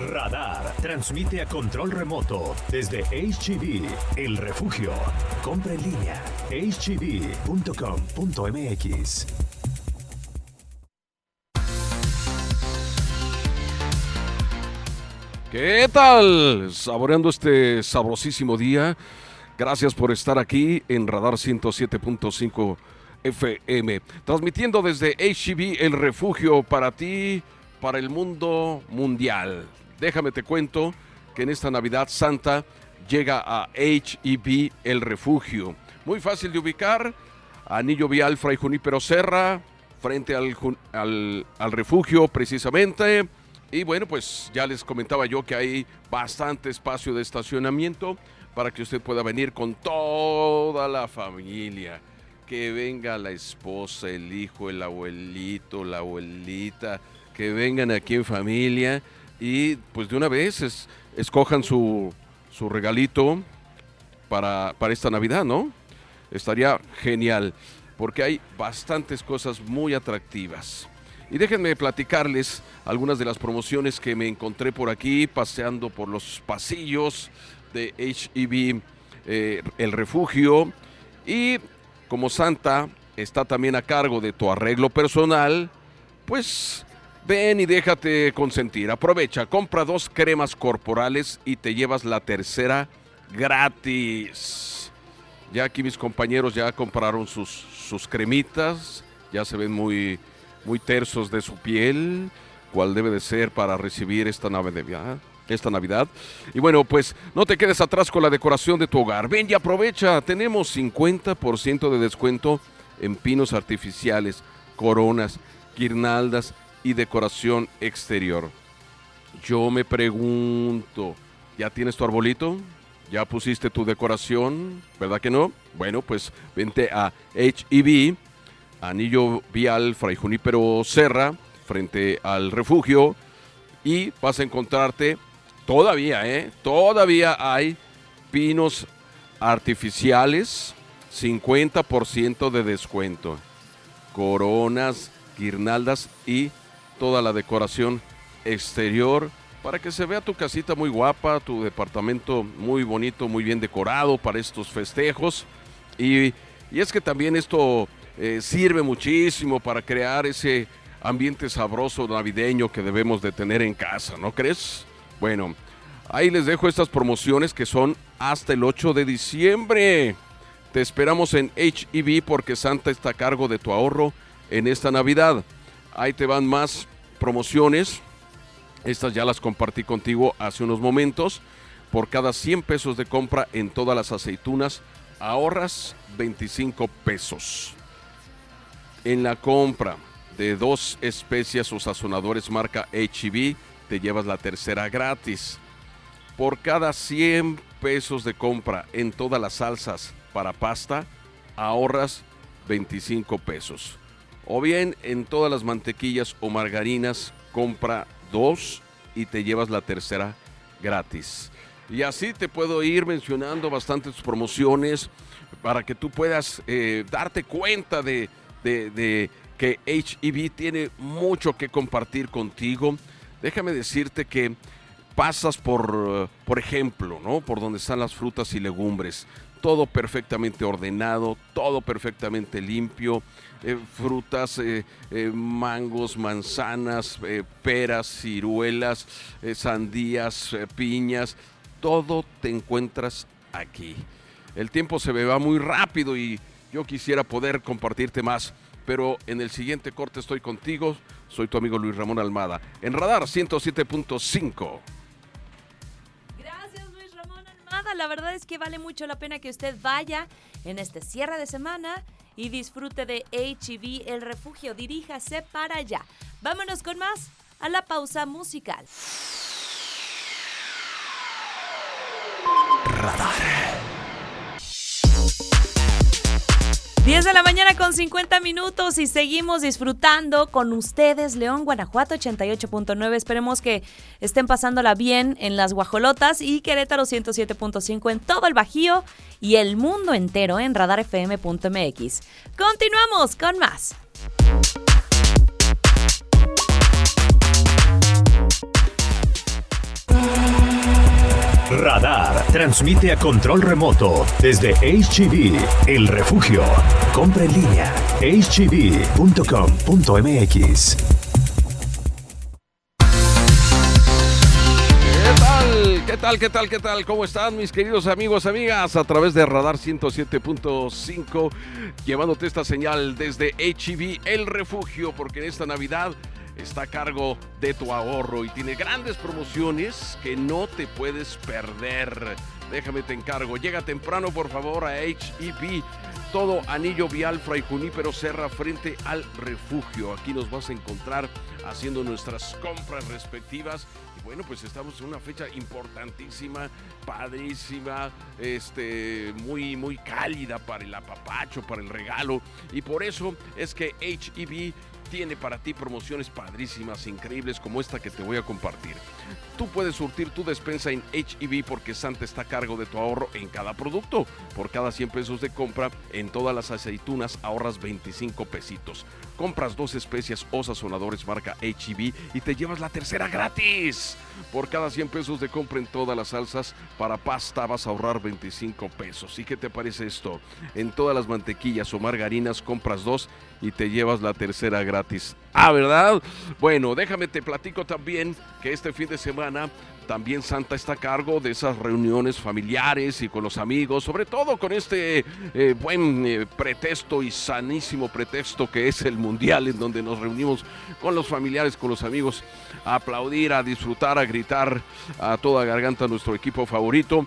Radar transmite a control remoto desde HGV, el refugio. Compra en línea hgv.com.mx. ¿Qué tal? Saboreando este sabrosísimo día. Gracias por estar aquí en Radar 107.5 FM. Transmitiendo desde HGV, el refugio para ti, para el mundo mundial. Déjame te cuento que en esta Navidad Santa llega a HEB El Refugio. Muy fácil de ubicar. Anillo Vial Fray Junípero Serra, frente al, al, al, refugio precisamente. Y bueno, pues ya les comentaba yo que hay bastante espacio de estacionamiento para que usted pueda venir con toda la familia. Que venga la esposa, el hijo, el abuelito, la abuelita, que vengan aquí en familia y pues de una vez es, escojan su, su regalito para, esta Navidad, ¿no? Estaría genial, porque hay bastantes cosas muy atractivas. Y déjenme platicarles algunas de las promociones que me encontré por aquí, paseando por los pasillos de HEB, eh, el refugio. Y como Santa está también a cargo de tu arreglo personal, pues Ven y déjate consentir. Aprovecha, compra dos cremas corporales y te llevas la tercera gratis. Ya aquí mis compañeros ya compraron sus, sus cremitas, ya se ven muy, muy tersos de su piel, cuál debe de ser para recibir esta Navidad. Esta Navidad. Y bueno, pues no te quedes atrás con la decoración de tu hogar. Ven y aprovecha. Tenemos 50% de descuento en pinos artificiales, coronas, guirnaldas y decoración exterior. Yo me pregunto, ¿ya tienes tu arbolito? ¿Ya pusiste tu decoración? ¿Verdad que no? Bueno, pues vente a HEB, Anillo Vial Fray Junípero Serra, frente al refugio, y vas a encontrarte todavía, ¿eh? Todavía hay pinos artificiales, 50% de descuento. Coronas, guirnaldas y toda la decoración exterior para que se vea tu casita muy guapa, tu departamento muy bonito, muy bien decorado para estos festejos. Y, y es que también esto eh, sirve muchísimo para crear ese ambiente sabroso navideño que debemos de tener en casa, ¿no crees? Bueno, ahí les dejo estas promociones que son hasta el 8 de diciembre. Te esperamos en HEB porque Santa está a cargo de tu ahorro en esta Navidad. Ahí te van más promociones. Estas ya las compartí contigo hace unos momentos. Por cada 100 pesos de compra en todas las aceitunas, ahorras 25 pesos. En la compra de dos especias o sazonadores marca HEB, te llevas la tercera gratis. Por cada 100 pesos de compra en todas las salsas para pasta, ahorras 25 pesos. O bien en todas las mantequillas o margarinas, compra dos y te llevas la tercera gratis. Y así te puedo ir mencionando bastantes promociones para que tú puedas eh, darte cuenta de, de, que HEB tiene mucho que compartir contigo. Déjame decirte que pasas por, por ejemplo, ¿no? Por donde están las frutas y legumbres. Todo perfectamente ordenado, todo perfectamente limpio. Eh, frutas, eh, eh, mangos, manzanas, peras, ciruelas, sandías, piñas. Todo te encuentras aquí. El tiempo se me va muy rápido y yo quisiera poder compartirte más pero en el siguiente corte estoy contigo. Soy tu amigo Luis Ramón Almada. En Radar 107.5. Gracias Luis Ramón Almada. La verdad es que vale mucho la pena que usted vaya en este cierre de semana y disfrute de HEB El Refugio. Diríjase para allá. Vámonos con más a la pausa musical. 10 de la mañana con 50 minutos y seguimos disfrutando con ustedes, León, Guanajuato 88.9. Esperemos que estén pasándola bien en las guajolotas y Querétaro 107.5 en todo el Bajío y el mundo entero en radarfm.mx. Continuamos con más. Radar transmite a control remoto desde HGV, el refugio. Compra en línea, hgv.com.mx. ¿Qué tal? ¿Qué tal? ¿Qué tal? ¿Qué tal? ¿Cómo están mis queridos amigos, amigas? A través de Radar 107.5, llevándote esta señal desde HEB, el refugio, porque en esta Navidad está a cargo de tu ahorro y tiene grandes promociones que no te puedes perder. Déjame te encargo. Llega temprano, por favor, a HEB. Todo anillo vial Fray Junípero Serra frente al refugio. Aquí nos vas a encontrar haciendo nuestras compras respectivas. Y bueno, pues estamos en una fecha importantísima, padrísima, este, muy, muy cálida para el apapacho, para el regalo. Y por eso es que HEB tiene para ti promociones padrísimas, increíbles como esta que te voy a compartir. Tú puedes surtir tu despensa en HEB porque Santa está a cargo de tu ahorro en cada producto. Por cada 100 pesos de compra en todas las aceitunas ahorras 25 pesitos. Compras dos especias o sazonadores marca HEB y te llevas la tercera gratis. Por cada 100 pesos de compra en todas las salsas para pasta vas a ahorrar 25 pesos. ¿Y qué te parece esto? En todas las mantequillas o margarinas compras dos y te llevas la tercera gratis. Ah, ¿verdad? Bueno, déjame te platico también que este fin de semana también Santa está a cargo de esas reuniones familiares y con los amigos, sobre todo con este eh, buen eh, pretexto y sanísimo pretexto que es el Mundial, en donde nos reunimos con los familiares, con los amigos, a aplaudir, a disfrutar, a gritar a toda garganta nuestro equipo favorito.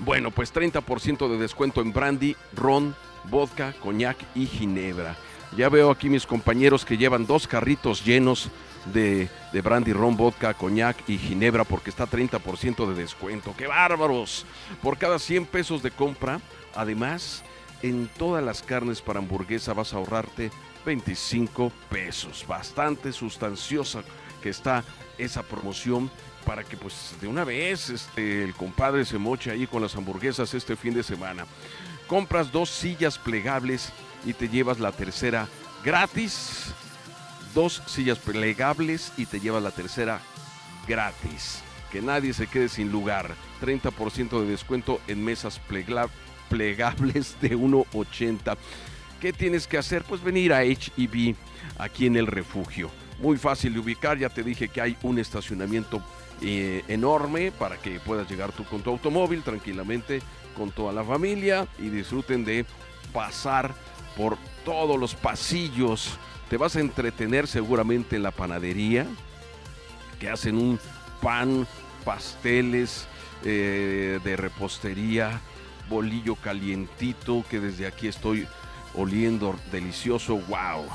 Bueno, pues 30% de descuento en brandy, ron, vodka, coñac y ginebra. Ya veo aquí mis compañeros que llevan dos carritos llenos de, brandy, ron, vodka, coñac y ginebra porque está 30% de descuento. ¡Qué bárbaros! Por cada 100 pesos de compra, además, en todas las carnes para hamburguesa vas a ahorrarte 25 pesos. Bastante sustanciosa que está esa promoción para que pues de una vez este, el compadre se moche ahí con las hamburguesas este fin de semana. Compras dos sillas plegables y te llevas la tercera gratis. Dos sillas plegables y te llevas la tercera gratis. Que nadie se quede sin lugar. 30% de descuento en mesas plegables de 1.80. ¿Qué tienes que hacer? Pues venir a HEB aquí en el refugio. Muy fácil de ubicar, ya te dije que hay un estacionamiento eh, enorme para que puedas llegar tú con tu automóvil tranquilamente con toda la familia y disfruten de pasar por todos los pasillos. Te vas a entretener seguramente en la panadería, que hacen un pan, pasteles eh, de repostería, bolillo calientito, que desde aquí estoy oliendo delicioso. ¡Wow!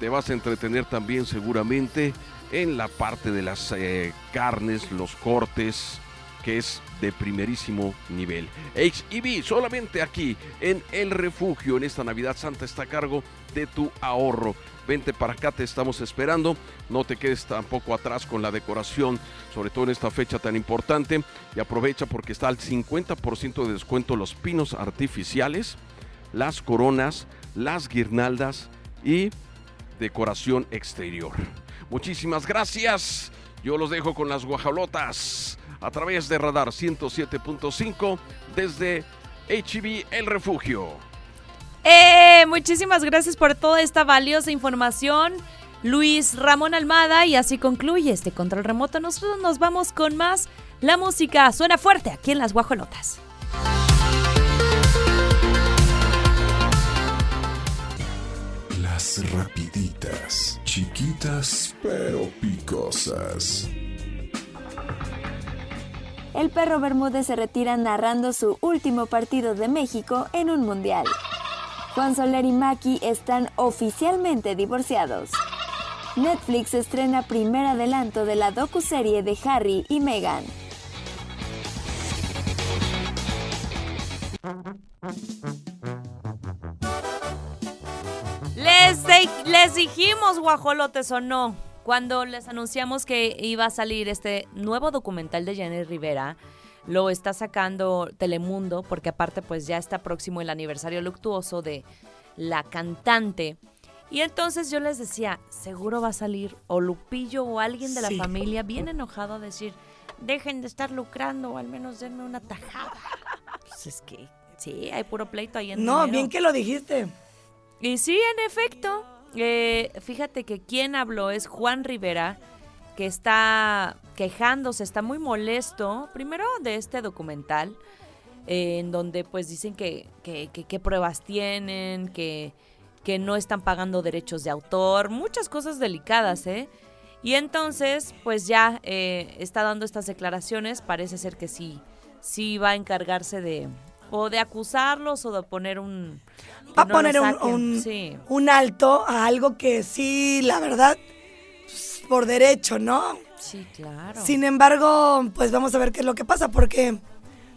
Te vas a entretener también seguramente en la parte de las eh, carnes, los cortes, que es de primerísimo nivel. HEB, solamente aquí en El Refugio, en esta Navidad Santa, está a cargo de tu ahorro. Vente para acá, te estamos esperando. No te quedes tampoco atrás con la decoración, sobre todo en esta fecha tan importante. Y aprovecha porque está al 50% de descuento los pinos artificiales, las coronas, las guirnaldas y decoración exterior. Muchísimas gracias. Yo los dejo con las guajalotas a través de Radar 107.5 desde HB El Refugio. Eh, muchísimas gracias por toda esta valiosa información. Luis Ramón Almada y así concluye este control remoto. Nosotros nos vamos con más. La música suena fuerte aquí en las guajolotas. Las rapiditas, chiquitas pero picosas. El perro Bermúdez se retira narrando su último partido de México en un mundial. Juan Soler y Maki están oficialmente divorciados. Netflix estrena primer adelanto de la docuserie de Harry y Meghan. Les, les dijimos, guajolotes o no, cuando les anunciamos que iba a salir este nuevo documental de Jenny Rivera. Lo está sacando Telemundo, porque aparte pues ya está próximo el aniversario luctuoso de la cantante. Y entonces yo les decía, seguro va a salir o Lupillo o alguien de la Sí. familia bien enojado a decir, dejen de estar lucrando o al menos denme una tajada. Pues es que sí, hay puro pleito ahí en No, dinero. bien que lo dijiste. Y sí, en efecto. Eh, fíjate que quien habló es Juan Rivera, que está quejándose, está muy molesto, primero de este documental, eh, en donde pues dicen que, que- que pruebas tienen, que, que no están pagando derechos de autor, muchas cosas delicadas, ¿eh? Y entonces, pues ya eh, está dando estas declaraciones, parece ser que sí, sí va a encargarse de o de acusarlos o de poner un... Va a no poner un, un- Sí. un alto a algo que sí, la verdad, pues, por derecho, ¿no? Sí, claro. Sin embargo, pues vamos a ver qué es lo que pasa, porque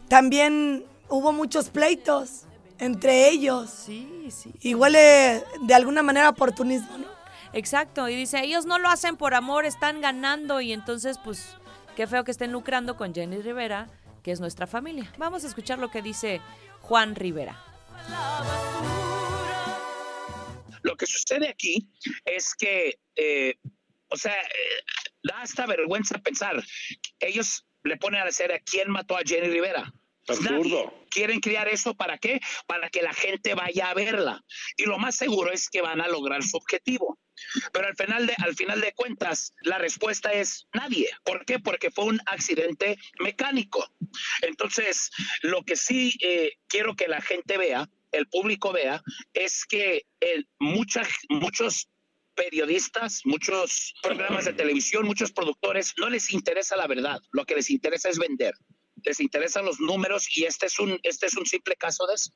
también hubo muchos pleitos entre ellos. Sí, sí. Y huele de alguna manera oportunismo, ¿no? Exacto, y dice, ellos no lo hacen por amor, están ganando y entonces pues qué feo que estén lucrando con Jenny Rivera, que es nuestra familia. Vamos a escuchar lo que dice Juan Rivera. Lo que sucede aquí es que, eh, o sea, eh, da hasta vergüenza pensar. Ellos le ponen a decir a quién mató a Jenny Rivera. Absurdo. nadie. ¿Quieren criar eso para qué? Para que la gente vaya a verla. Y lo más seguro es que van a lograr su objetivo. Pero al final de, al final de cuentas, la respuesta es nadie. ¿Por qué? Porque fue un accidente mecánico. Entonces, lo que sí eh, quiero que la gente vea, el público vea, es que el, mucha- muchos periodistas, muchos programas de televisión, muchos productores, no les interesa la verdad. Lo que les interesa es vender. Les interesan los números y este es un, este es un simple caso de eso.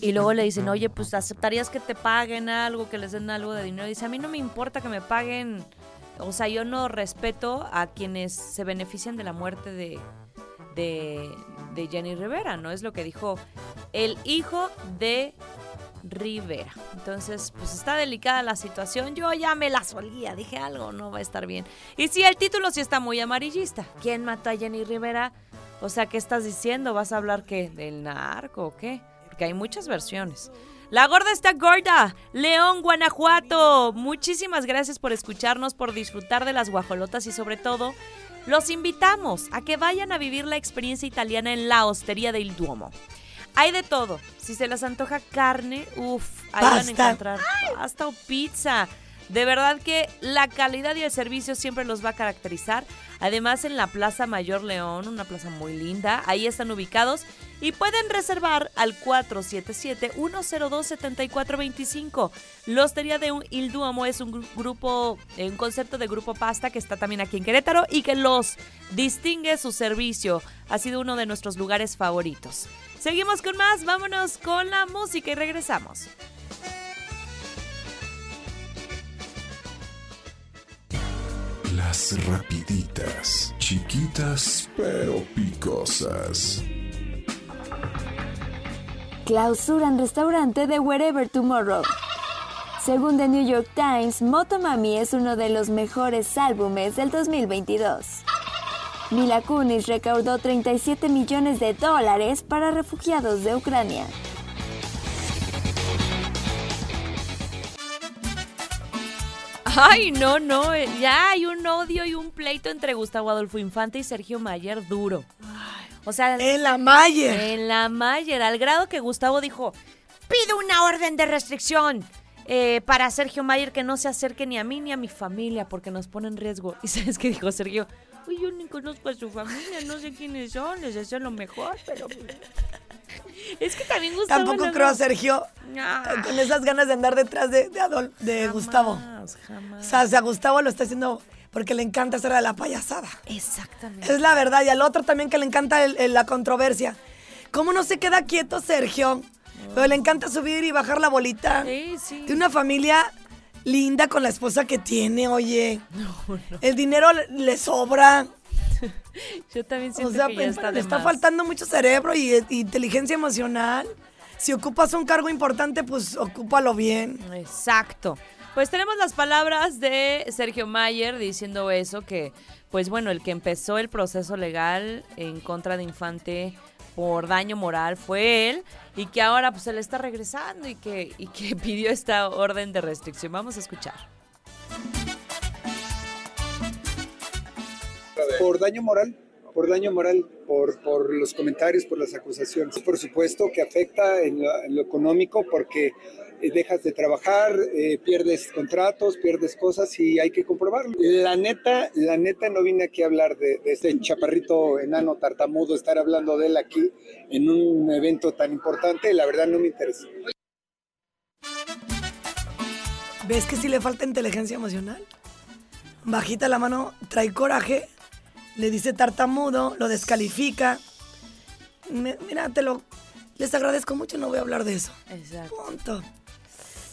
Y luego le dicen, oye, pues aceptarías que te paguen algo, que les den algo de dinero. Dice, a mí no me importa que me paguen. O sea, yo no respeto a quienes se benefician de la muerte de, de, de Jenny Rivera, ¿no? Es lo que dijo el hijo de Rivera. Entonces, pues está delicada la situación. Yo ya me la solía, dije algo, no va a estar bien. Y sí, el título sí está muy amarillista. ¿Quién mató a Jenny Rivera? O sea, ¿qué estás diciendo? ¿Vas a hablar qué? ¿Del narco o qué? Porque hay muchas versiones. La gorda está gorda. León, Guanajuato. Muchísimas gracias por escucharnos, por disfrutar de las guajolotas y sobre todo, los invitamos a que vayan a vivir la experiencia italiana en la Hostería del Duomo. Hay de todo. Si se les antoja carne, uff, ahí van a encontrar pasta o pizza. De verdad que la calidad y el servicio siempre los va a caracterizar. Además, en la Plaza Mayor León, una plaza muy linda, ahí están ubicados y pueden reservar al 477-102-7425. La Hostería de un- Il Duomo es un gru- grupo, eh, un concepto de grupo pasta que está también aquí en Querétaro y que los distingue su servicio. Ha sido uno de nuestros lugares favoritos. Seguimos con más, vámonos con la música y regresamos. Las rapiditas, chiquitas pero picosas. Clausuran restaurante de Wherever Tomorrow. Según The New York Times, Motomami es uno de los mejores álbumes del 2022. Mila Kunis recaudó 37 millones de dólares para refugiados de Ucrania. Ay, no, no, eh, ya hay un odio y un pleito entre Gustavo Adolfo Infante y Sergio Mayer duro. O sea, En la Mayer. en la Mayer, al grado que Gustavo dijo, pido una orden de restricción eh, para Sergio Mayer que no se acerque ni a mí ni a mi familia porque nos pone en riesgo. ¿Y sabes qué dijo Sergio? Uy, yo ni conozco a su familia, no sé quiénes son, les deseo lo mejor, pero... Es que también Gustavo... Tampoco creo a Sergio Ah, con esas ganas de andar detrás de, de, Adol- de Gustavo. jamás, jamás. O sea, si a Gustavo lo está haciendo porque le encanta hacer a la payasada. Exactamente. Es la verdad. Y al otro también que le encanta el- el- la controversia. ¿Cómo no se queda quieto Sergio? Pero le encanta subir y bajar la bolita. Sí, sí. De una familia linda con la esposa que tiene, oye. El dinero le sobra. Yo también O siento sea, que ya pero está de está más. faltando mucho cerebro y, y inteligencia emocional. Si ocupas un cargo importante, pues ocúpalo bien. Exacto. Pues tenemos las palabras de Sergio Mayer diciendo eso, que pues bueno, el que empezó el proceso legal en contra de Infante por daño moral fue él y que ahora pues se le está regresando y que, y que pidió esta orden de restricción. Vamos a escuchar. Por daño moral, por daño moral, por, los comentarios, por las acusaciones. Por supuesto que afecta en lo, económico porque eh, dejas de trabajar, eh, pierdes contratos, pierdes cosas y hay que comprobarlo. La neta, la neta no vine aquí a hablar de, de este chaparrito enano tartamudo, estar hablando de él aquí en un evento tan importante, la verdad no me interesa. ¿Ves que sí le falta inteligencia emocional? Bajita la mano, trae coraje, le dice tartamudo, lo descalifica. Me- mira, te lo. Les agradezco mucho, no voy a hablar de eso. Exacto. Punto.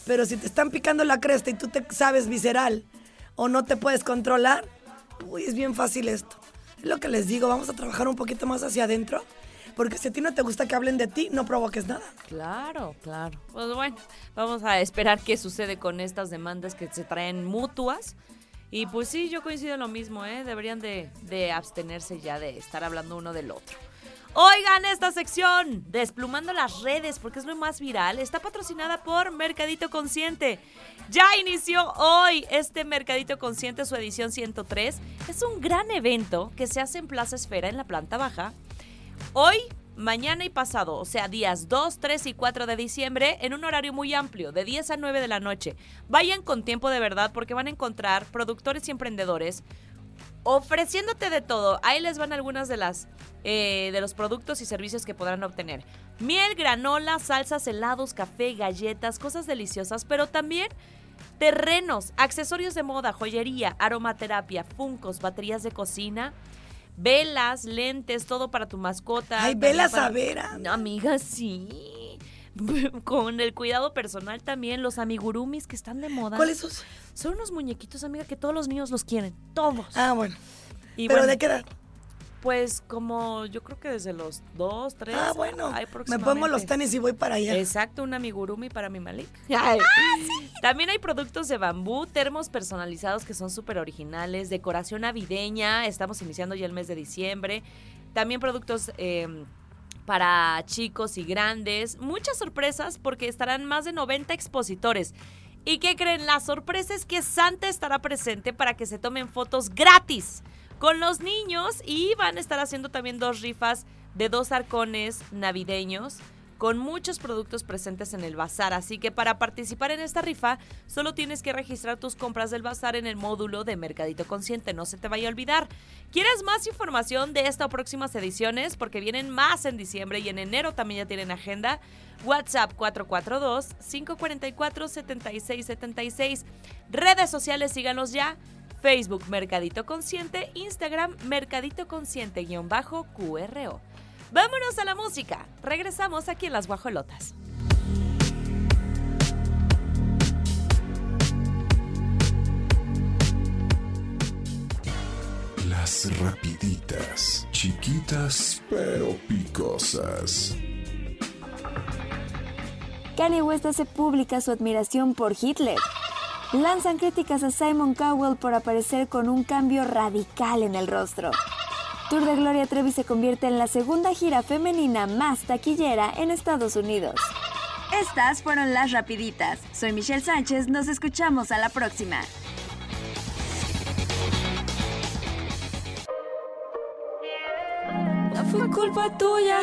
Pero si te están picando la cresta y tú te sabes visceral o no te puedes controlar, uy, es bien fácil esto. Es lo que les digo, vamos a trabajar un poquito más hacia adentro. Porque si a ti no te gusta que hablen de ti, no provoques nada. Claro, claro. Pues bueno, vamos a esperar qué sucede con estas demandas que se traen mutuas. Y pues sí, yo coincido en lo mismo, ¿eh? Deberían de, de abstenerse ya de estar hablando uno del otro. Oigan, esta sección, Desplumando las redes, porque es lo más viral, está patrocinada por Mercadito Consciente. Ya inició hoy este Mercadito Consciente, su edición 103. Es un gran evento que se hace en Plaza Esfera, en la planta baja. Hoy, mañana y pasado, o sea, días 2, 3 y 4 de diciembre, en un horario muy amplio, de 10 a 9 de la noche. Vayan con tiempo de verdad porque van a encontrar productores y emprendedores ofreciéndote de todo. Ahí les van algunas de las eh, de los productos y servicios que podrán obtener. Miel, granola, salsas, helados, café, galletas, cosas deliciosas, pero también terrenos, accesorios de moda, joyería, aromaterapia, funcos, baterías de cocina, velas, lentes, todo para tu mascota. Ay, también velas para- a vera. No, amiga, sí. Con el cuidado personal también, los amigurumis que están de moda. ¿Cuáles son? Son unos muñequitos, amiga, que todos los niños los quieren. Todos. Ah, bueno. Y ¿Pero bueno, de qué edad? Pues como yo creo que desde los dos, tres. Ah, bueno. hay Me pongo los tenis y voy para allá. Exacto, un amigurumi para mi Malik. Ay. También hay productos de bambú, termos personalizados que son súper originales, decoración navideña, estamos iniciando ya el mes de diciembre. También productos eh, para chicos y grandes. Muchas sorpresas porque estarán más de 90 expositores. ¿Y qué creen? La sorpresa es que Santa estará presente para que se tomen fotos gratis con los niños y van a estar haciendo también dos rifas de dos arcones navideños con muchos productos presentes en el bazar. Así que para participar en esta rifa, solo tienes que registrar tus compras del bazar en el módulo de Mercadito Consciente. No se te vaya a olvidar. ¿Quieres más información de esta o próximas ediciones? Porque vienen más en diciembre y en enero también ya tienen agenda. WhatsApp 442-544-7676. Redes sociales, síganos ya. Facebook Mercadito Consciente, Instagram Mercadito Consciente-QRO. Vámonos a la música. Regresamos aquí en Las Guajolotas. Las rapiditas, chiquitas pero picosas. Kanye West hace pública su admiración por Hitler. Lanzan críticas a Simon Cowell por aparecer con un cambio radical en el rostro. Tour de Gloria Trevi se convierte en la segunda gira femenina más taquillera en Estados Unidos. Estas fueron las rapiditas. Soy Michelle Sánchez, nos escuchamos a la próxima. No fue culpa tuya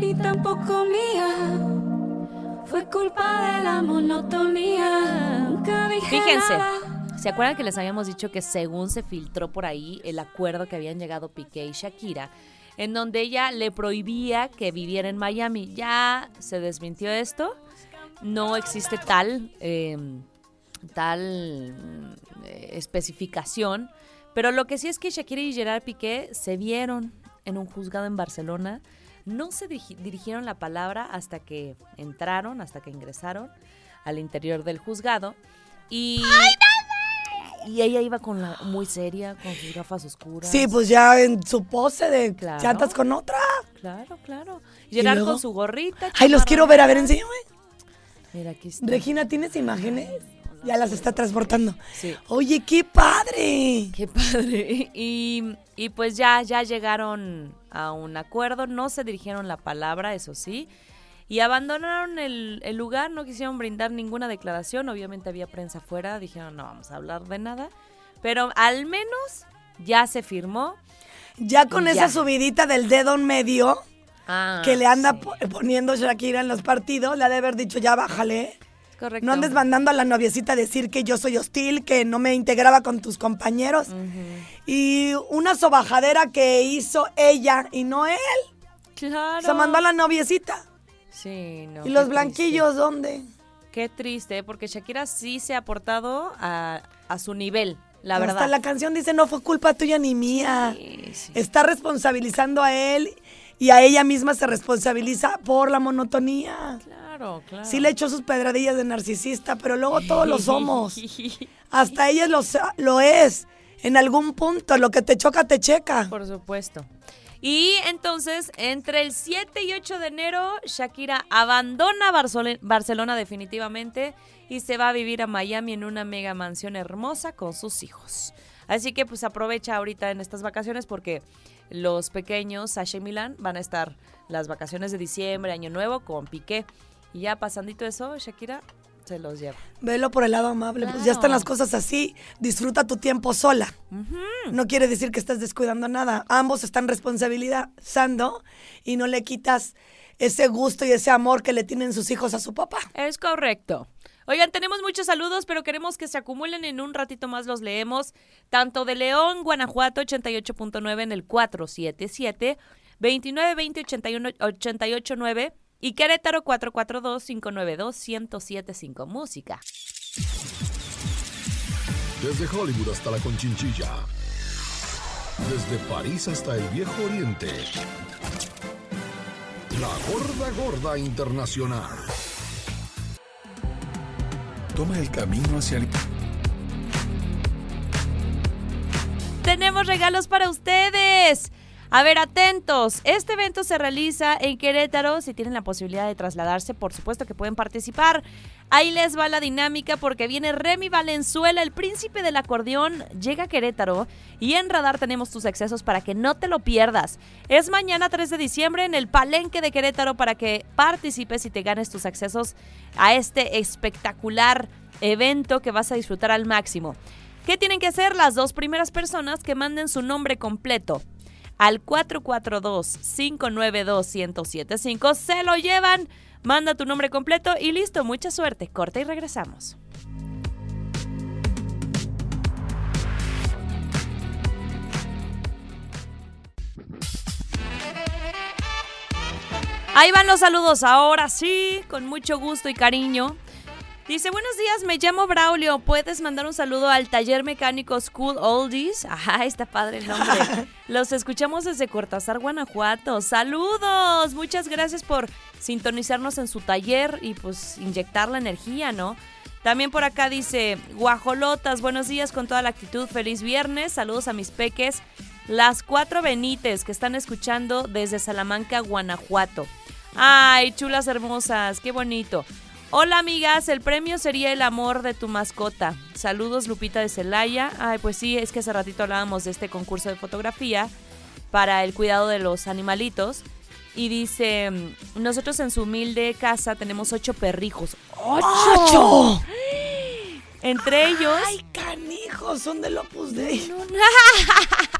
y tampoco mía. Fue culpa de la monotonía. Nunca dije Fíjense. nada. ¿Se acuerdan que les habíamos dicho que según se filtró por ahí el acuerdo que habían llegado Piqué y Shakira, en donde ella le prohibía que viviera en Miami? Ya se desmintió esto. No existe tal, eh, tal eh, especificación. Pero lo que sí es que Shakira y Gerard Piqué se vieron en un juzgado en Barcelona. No se dirigieron la palabra hasta que entraron, hasta que ingresaron al interior del juzgado. Y, y ella iba con la muy seria, con sus gafas oscuras. Sí, pues ya en su pose de Claro. chatas con otra. Claro, claro. ¿Y Gerard con su gorrita. Ay, los quiero ver. A ver, enséñame. Mira, aquí está. Regina, ¿tienes imágenes? Ya las está transportando. Sí. Oye, qué padre. Qué padre. Y, y pues ya, ya llegaron a un acuerdo, no se dirigieron la palabra, eso sí, y abandonaron el, el lugar, no quisieron brindar ninguna declaración, obviamente había prensa afuera, dijeron no vamos a hablar de nada, pero al menos ya se firmó. Ya con esa ya. subidita del dedo en medio Ah, que le anda sí, poniendo Shakira en los partidos, le ha de haber dicho, ya bájale. correcto. No andes mandando a la noviecita a decir que yo soy hostil, que no me integraba con tus compañeros. Y una sobajadera que hizo ella y no él. Claro. Se mandó a la noviecita. Sí, no, ¿Y los triste. blanquillos dónde? Qué triste, porque Shakira sí se ha aportado a, a su nivel, la Hasta verdad. la canción dice, no fue culpa tuya ni mía. Sí, sí. Está responsabilizando a él y a ella misma se responsabiliza por la monotonía. Claro, claro. Sí le echó sus pedradillas de narcisista, pero luego todos lo somos. Hasta ella lo, lo es. En algún punto, lo que te choca, te checa. Por supuesto. Y entonces, entre el 7 y 8 de enero, Shakira abandona Barcelona definitivamente y se va a vivir a Miami en una mega mansión hermosa con sus hijos. Así que pues aprovecha ahorita en estas vacaciones porque los pequeños, Sasha y Milan, van a estar las vacaciones de diciembre, Año Nuevo con Piqué. Y ya pasandito eso, Shakira se los lleva. Velo por el lado amable. Pues ya están las cosas así. Disfruta tu tiempo sola. No quiere decir que estás descuidando nada. Ambos están responsabilizando y no le quitas ese gusto y ese amor que le tienen sus hijos a su papá. Es correcto. Oigan, tenemos muchos saludos, pero queremos que se acumulen en un ratito más los leemos. Tanto de León, Guanajuato, 88.9 en el 477, 2920 81 889 y Querétaro 442 592 1075 Música. Desde Hollywood hasta la Conchinchilla. Desde París hasta el Viejo Oriente. La Gorda Gorda Internacional. Toma el camino hacia el... Tenemos regalos para ustedes. A ver, atentos. Este evento se realiza en Querétaro. Si tienen la posibilidad de trasladarse, por supuesto que pueden participar. Ahí les va la dinámica porque viene Remy Valenzuela, el príncipe del acordeón, llega a Querétaro y en Radar tenemos tus accesos para que no te lo pierdas. Es mañana 3 de diciembre en el Palenque de Querétaro para que participes y te ganes tus accesos a este espectacular evento que vas a disfrutar al máximo. ¿Qué tienen que hacer las dos primeras personas que manden su nombre completo? Al 442-592-1075 se lo llevan. Manda tu nombre completo y listo, mucha suerte. Corta y regresamos. Ahí van los saludos, ahora sí, con mucho gusto y cariño. Dice, buenos días, me llamo Braulio. ¿Puedes mandar un saludo al taller mecánico School Oldies? Ajá, está padre el nombre. Los escuchamos desde Cortázar, Guanajuato. Saludos. Muchas gracias por sintonizarnos en su taller y pues inyectar la energía, ¿no? También por acá dice, guajolotas, buenos días con toda la actitud, feliz viernes, saludos a mis peques, las cuatro Benites que están escuchando desde Salamanca, Guanajuato. Ay, chulas hermosas, qué bonito. Hola amigas, el premio sería el amor de tu mascota. Saludos Lupita de Celaya. Ay, pues sí, es que hace ratito hablábamos de este concurso de fotografía para el cuidado de los animalitos. Y dice, nosotros en su humilde casa tenemos ocho perrijos. ¡Ocho! Entre ellos... ¡Ay, canijos! Son del Opus Dei.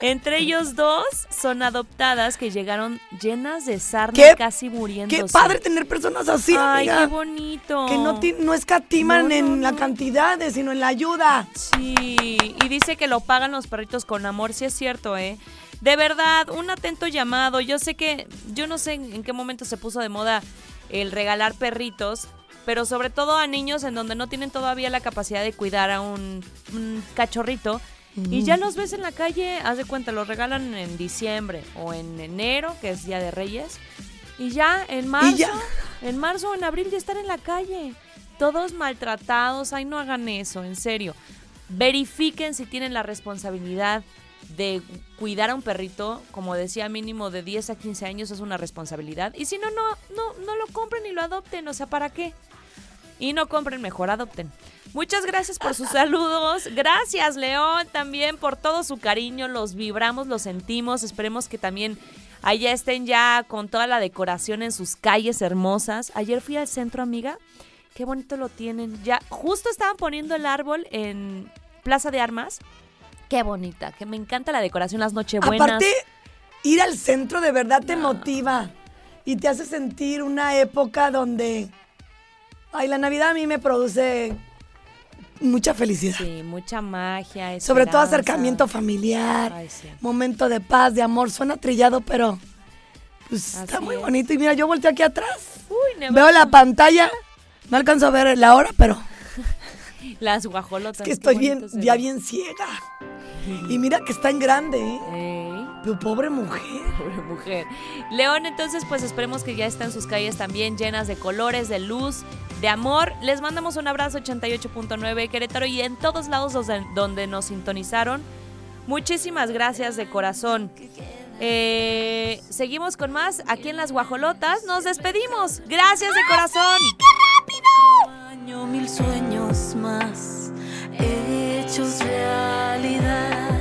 Entre ellos dos son adoptadas que llegaron llenas de sarna ¿Qué? casi muriéndose. Qué padre tener personas así, Ay, amiga. qué bonito. Que no, ti- no escatiman No, no, en la cantidad, sino en la ayuda. Sí, y dice que lo pagan los perritos con amor, sí es cierto, ¿eh? De verdad, un atento llamado. Yo sé que, yo no sé en en qué momento se puso de moda el regalar perritos, pero sobre todo a niños en donde no tienen todavía la capacidad de cuidar a un, un cachorrito. Y ya los ves en la calle, haz de cuenta, los regalan en diciembre o en enero, que es Día de Reyes. Y ya en marzo, ya. en marzo o en abril ya están en la calle. Todos maltratados, ay no hagan eso, en serio. Verifiquen si tienen la responsabilidad de cuidar a un perrito, como decía, mínimo de 10 a 15 años es una responsabilidad. Y si no, no, no, no lo compren y lo adopten, o sea, ¿para qué? Y no compren, mejor adopten. Muchas gracias por sus saludos. Gracias, León, también por todo su cariño. Los vibramos, los sentimos. Esperemos que también allá estén ya con toda la decoración en sus calles hermosas. Ayer fui al centro, amiga. Qué bonito lo tienen. Ya, justo estaban poniendo el árbol en Plaza de Armas. Qué bonita, que me encanta la decoración, las nochebuenas. Aparte, ir al centro de verdad te motiva y te hace sentir una época donde, ay, la Navidad a mí me produce mucha felicidad. Sí, mucha magia. Sobre todo acercamiento familiar, Ay, sí. momento de paz, de amor. Suena trillado, pero pues está muy es. bonito. Y mira, yo volteo aquí atrás, Uy, veo la pantalla, no alcanzo a ver la hora, pero Las guajolotas. es que estoy bien, ya bien ciega. Y mira que está en grande, ¿eh? Ey. Pero pobre mujer. Pobre mujer. León, entonces, pues esperemos que ya estén sus calles también llenas de colores, de luz, de amor. Les mandamos un abrazo 88.9 Querétaro y en todos lados donde, nos sintonizaron. Muchísimas gracias de corazón. Eh, seguimos con más aquí en Las Guajolotas. Nos despedimos. Gracias de corazón. Año mil sueños más hechos realidad.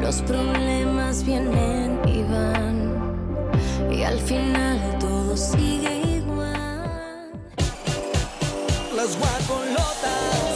Los problemas vienen y van y al final todo sigue las guacolotas.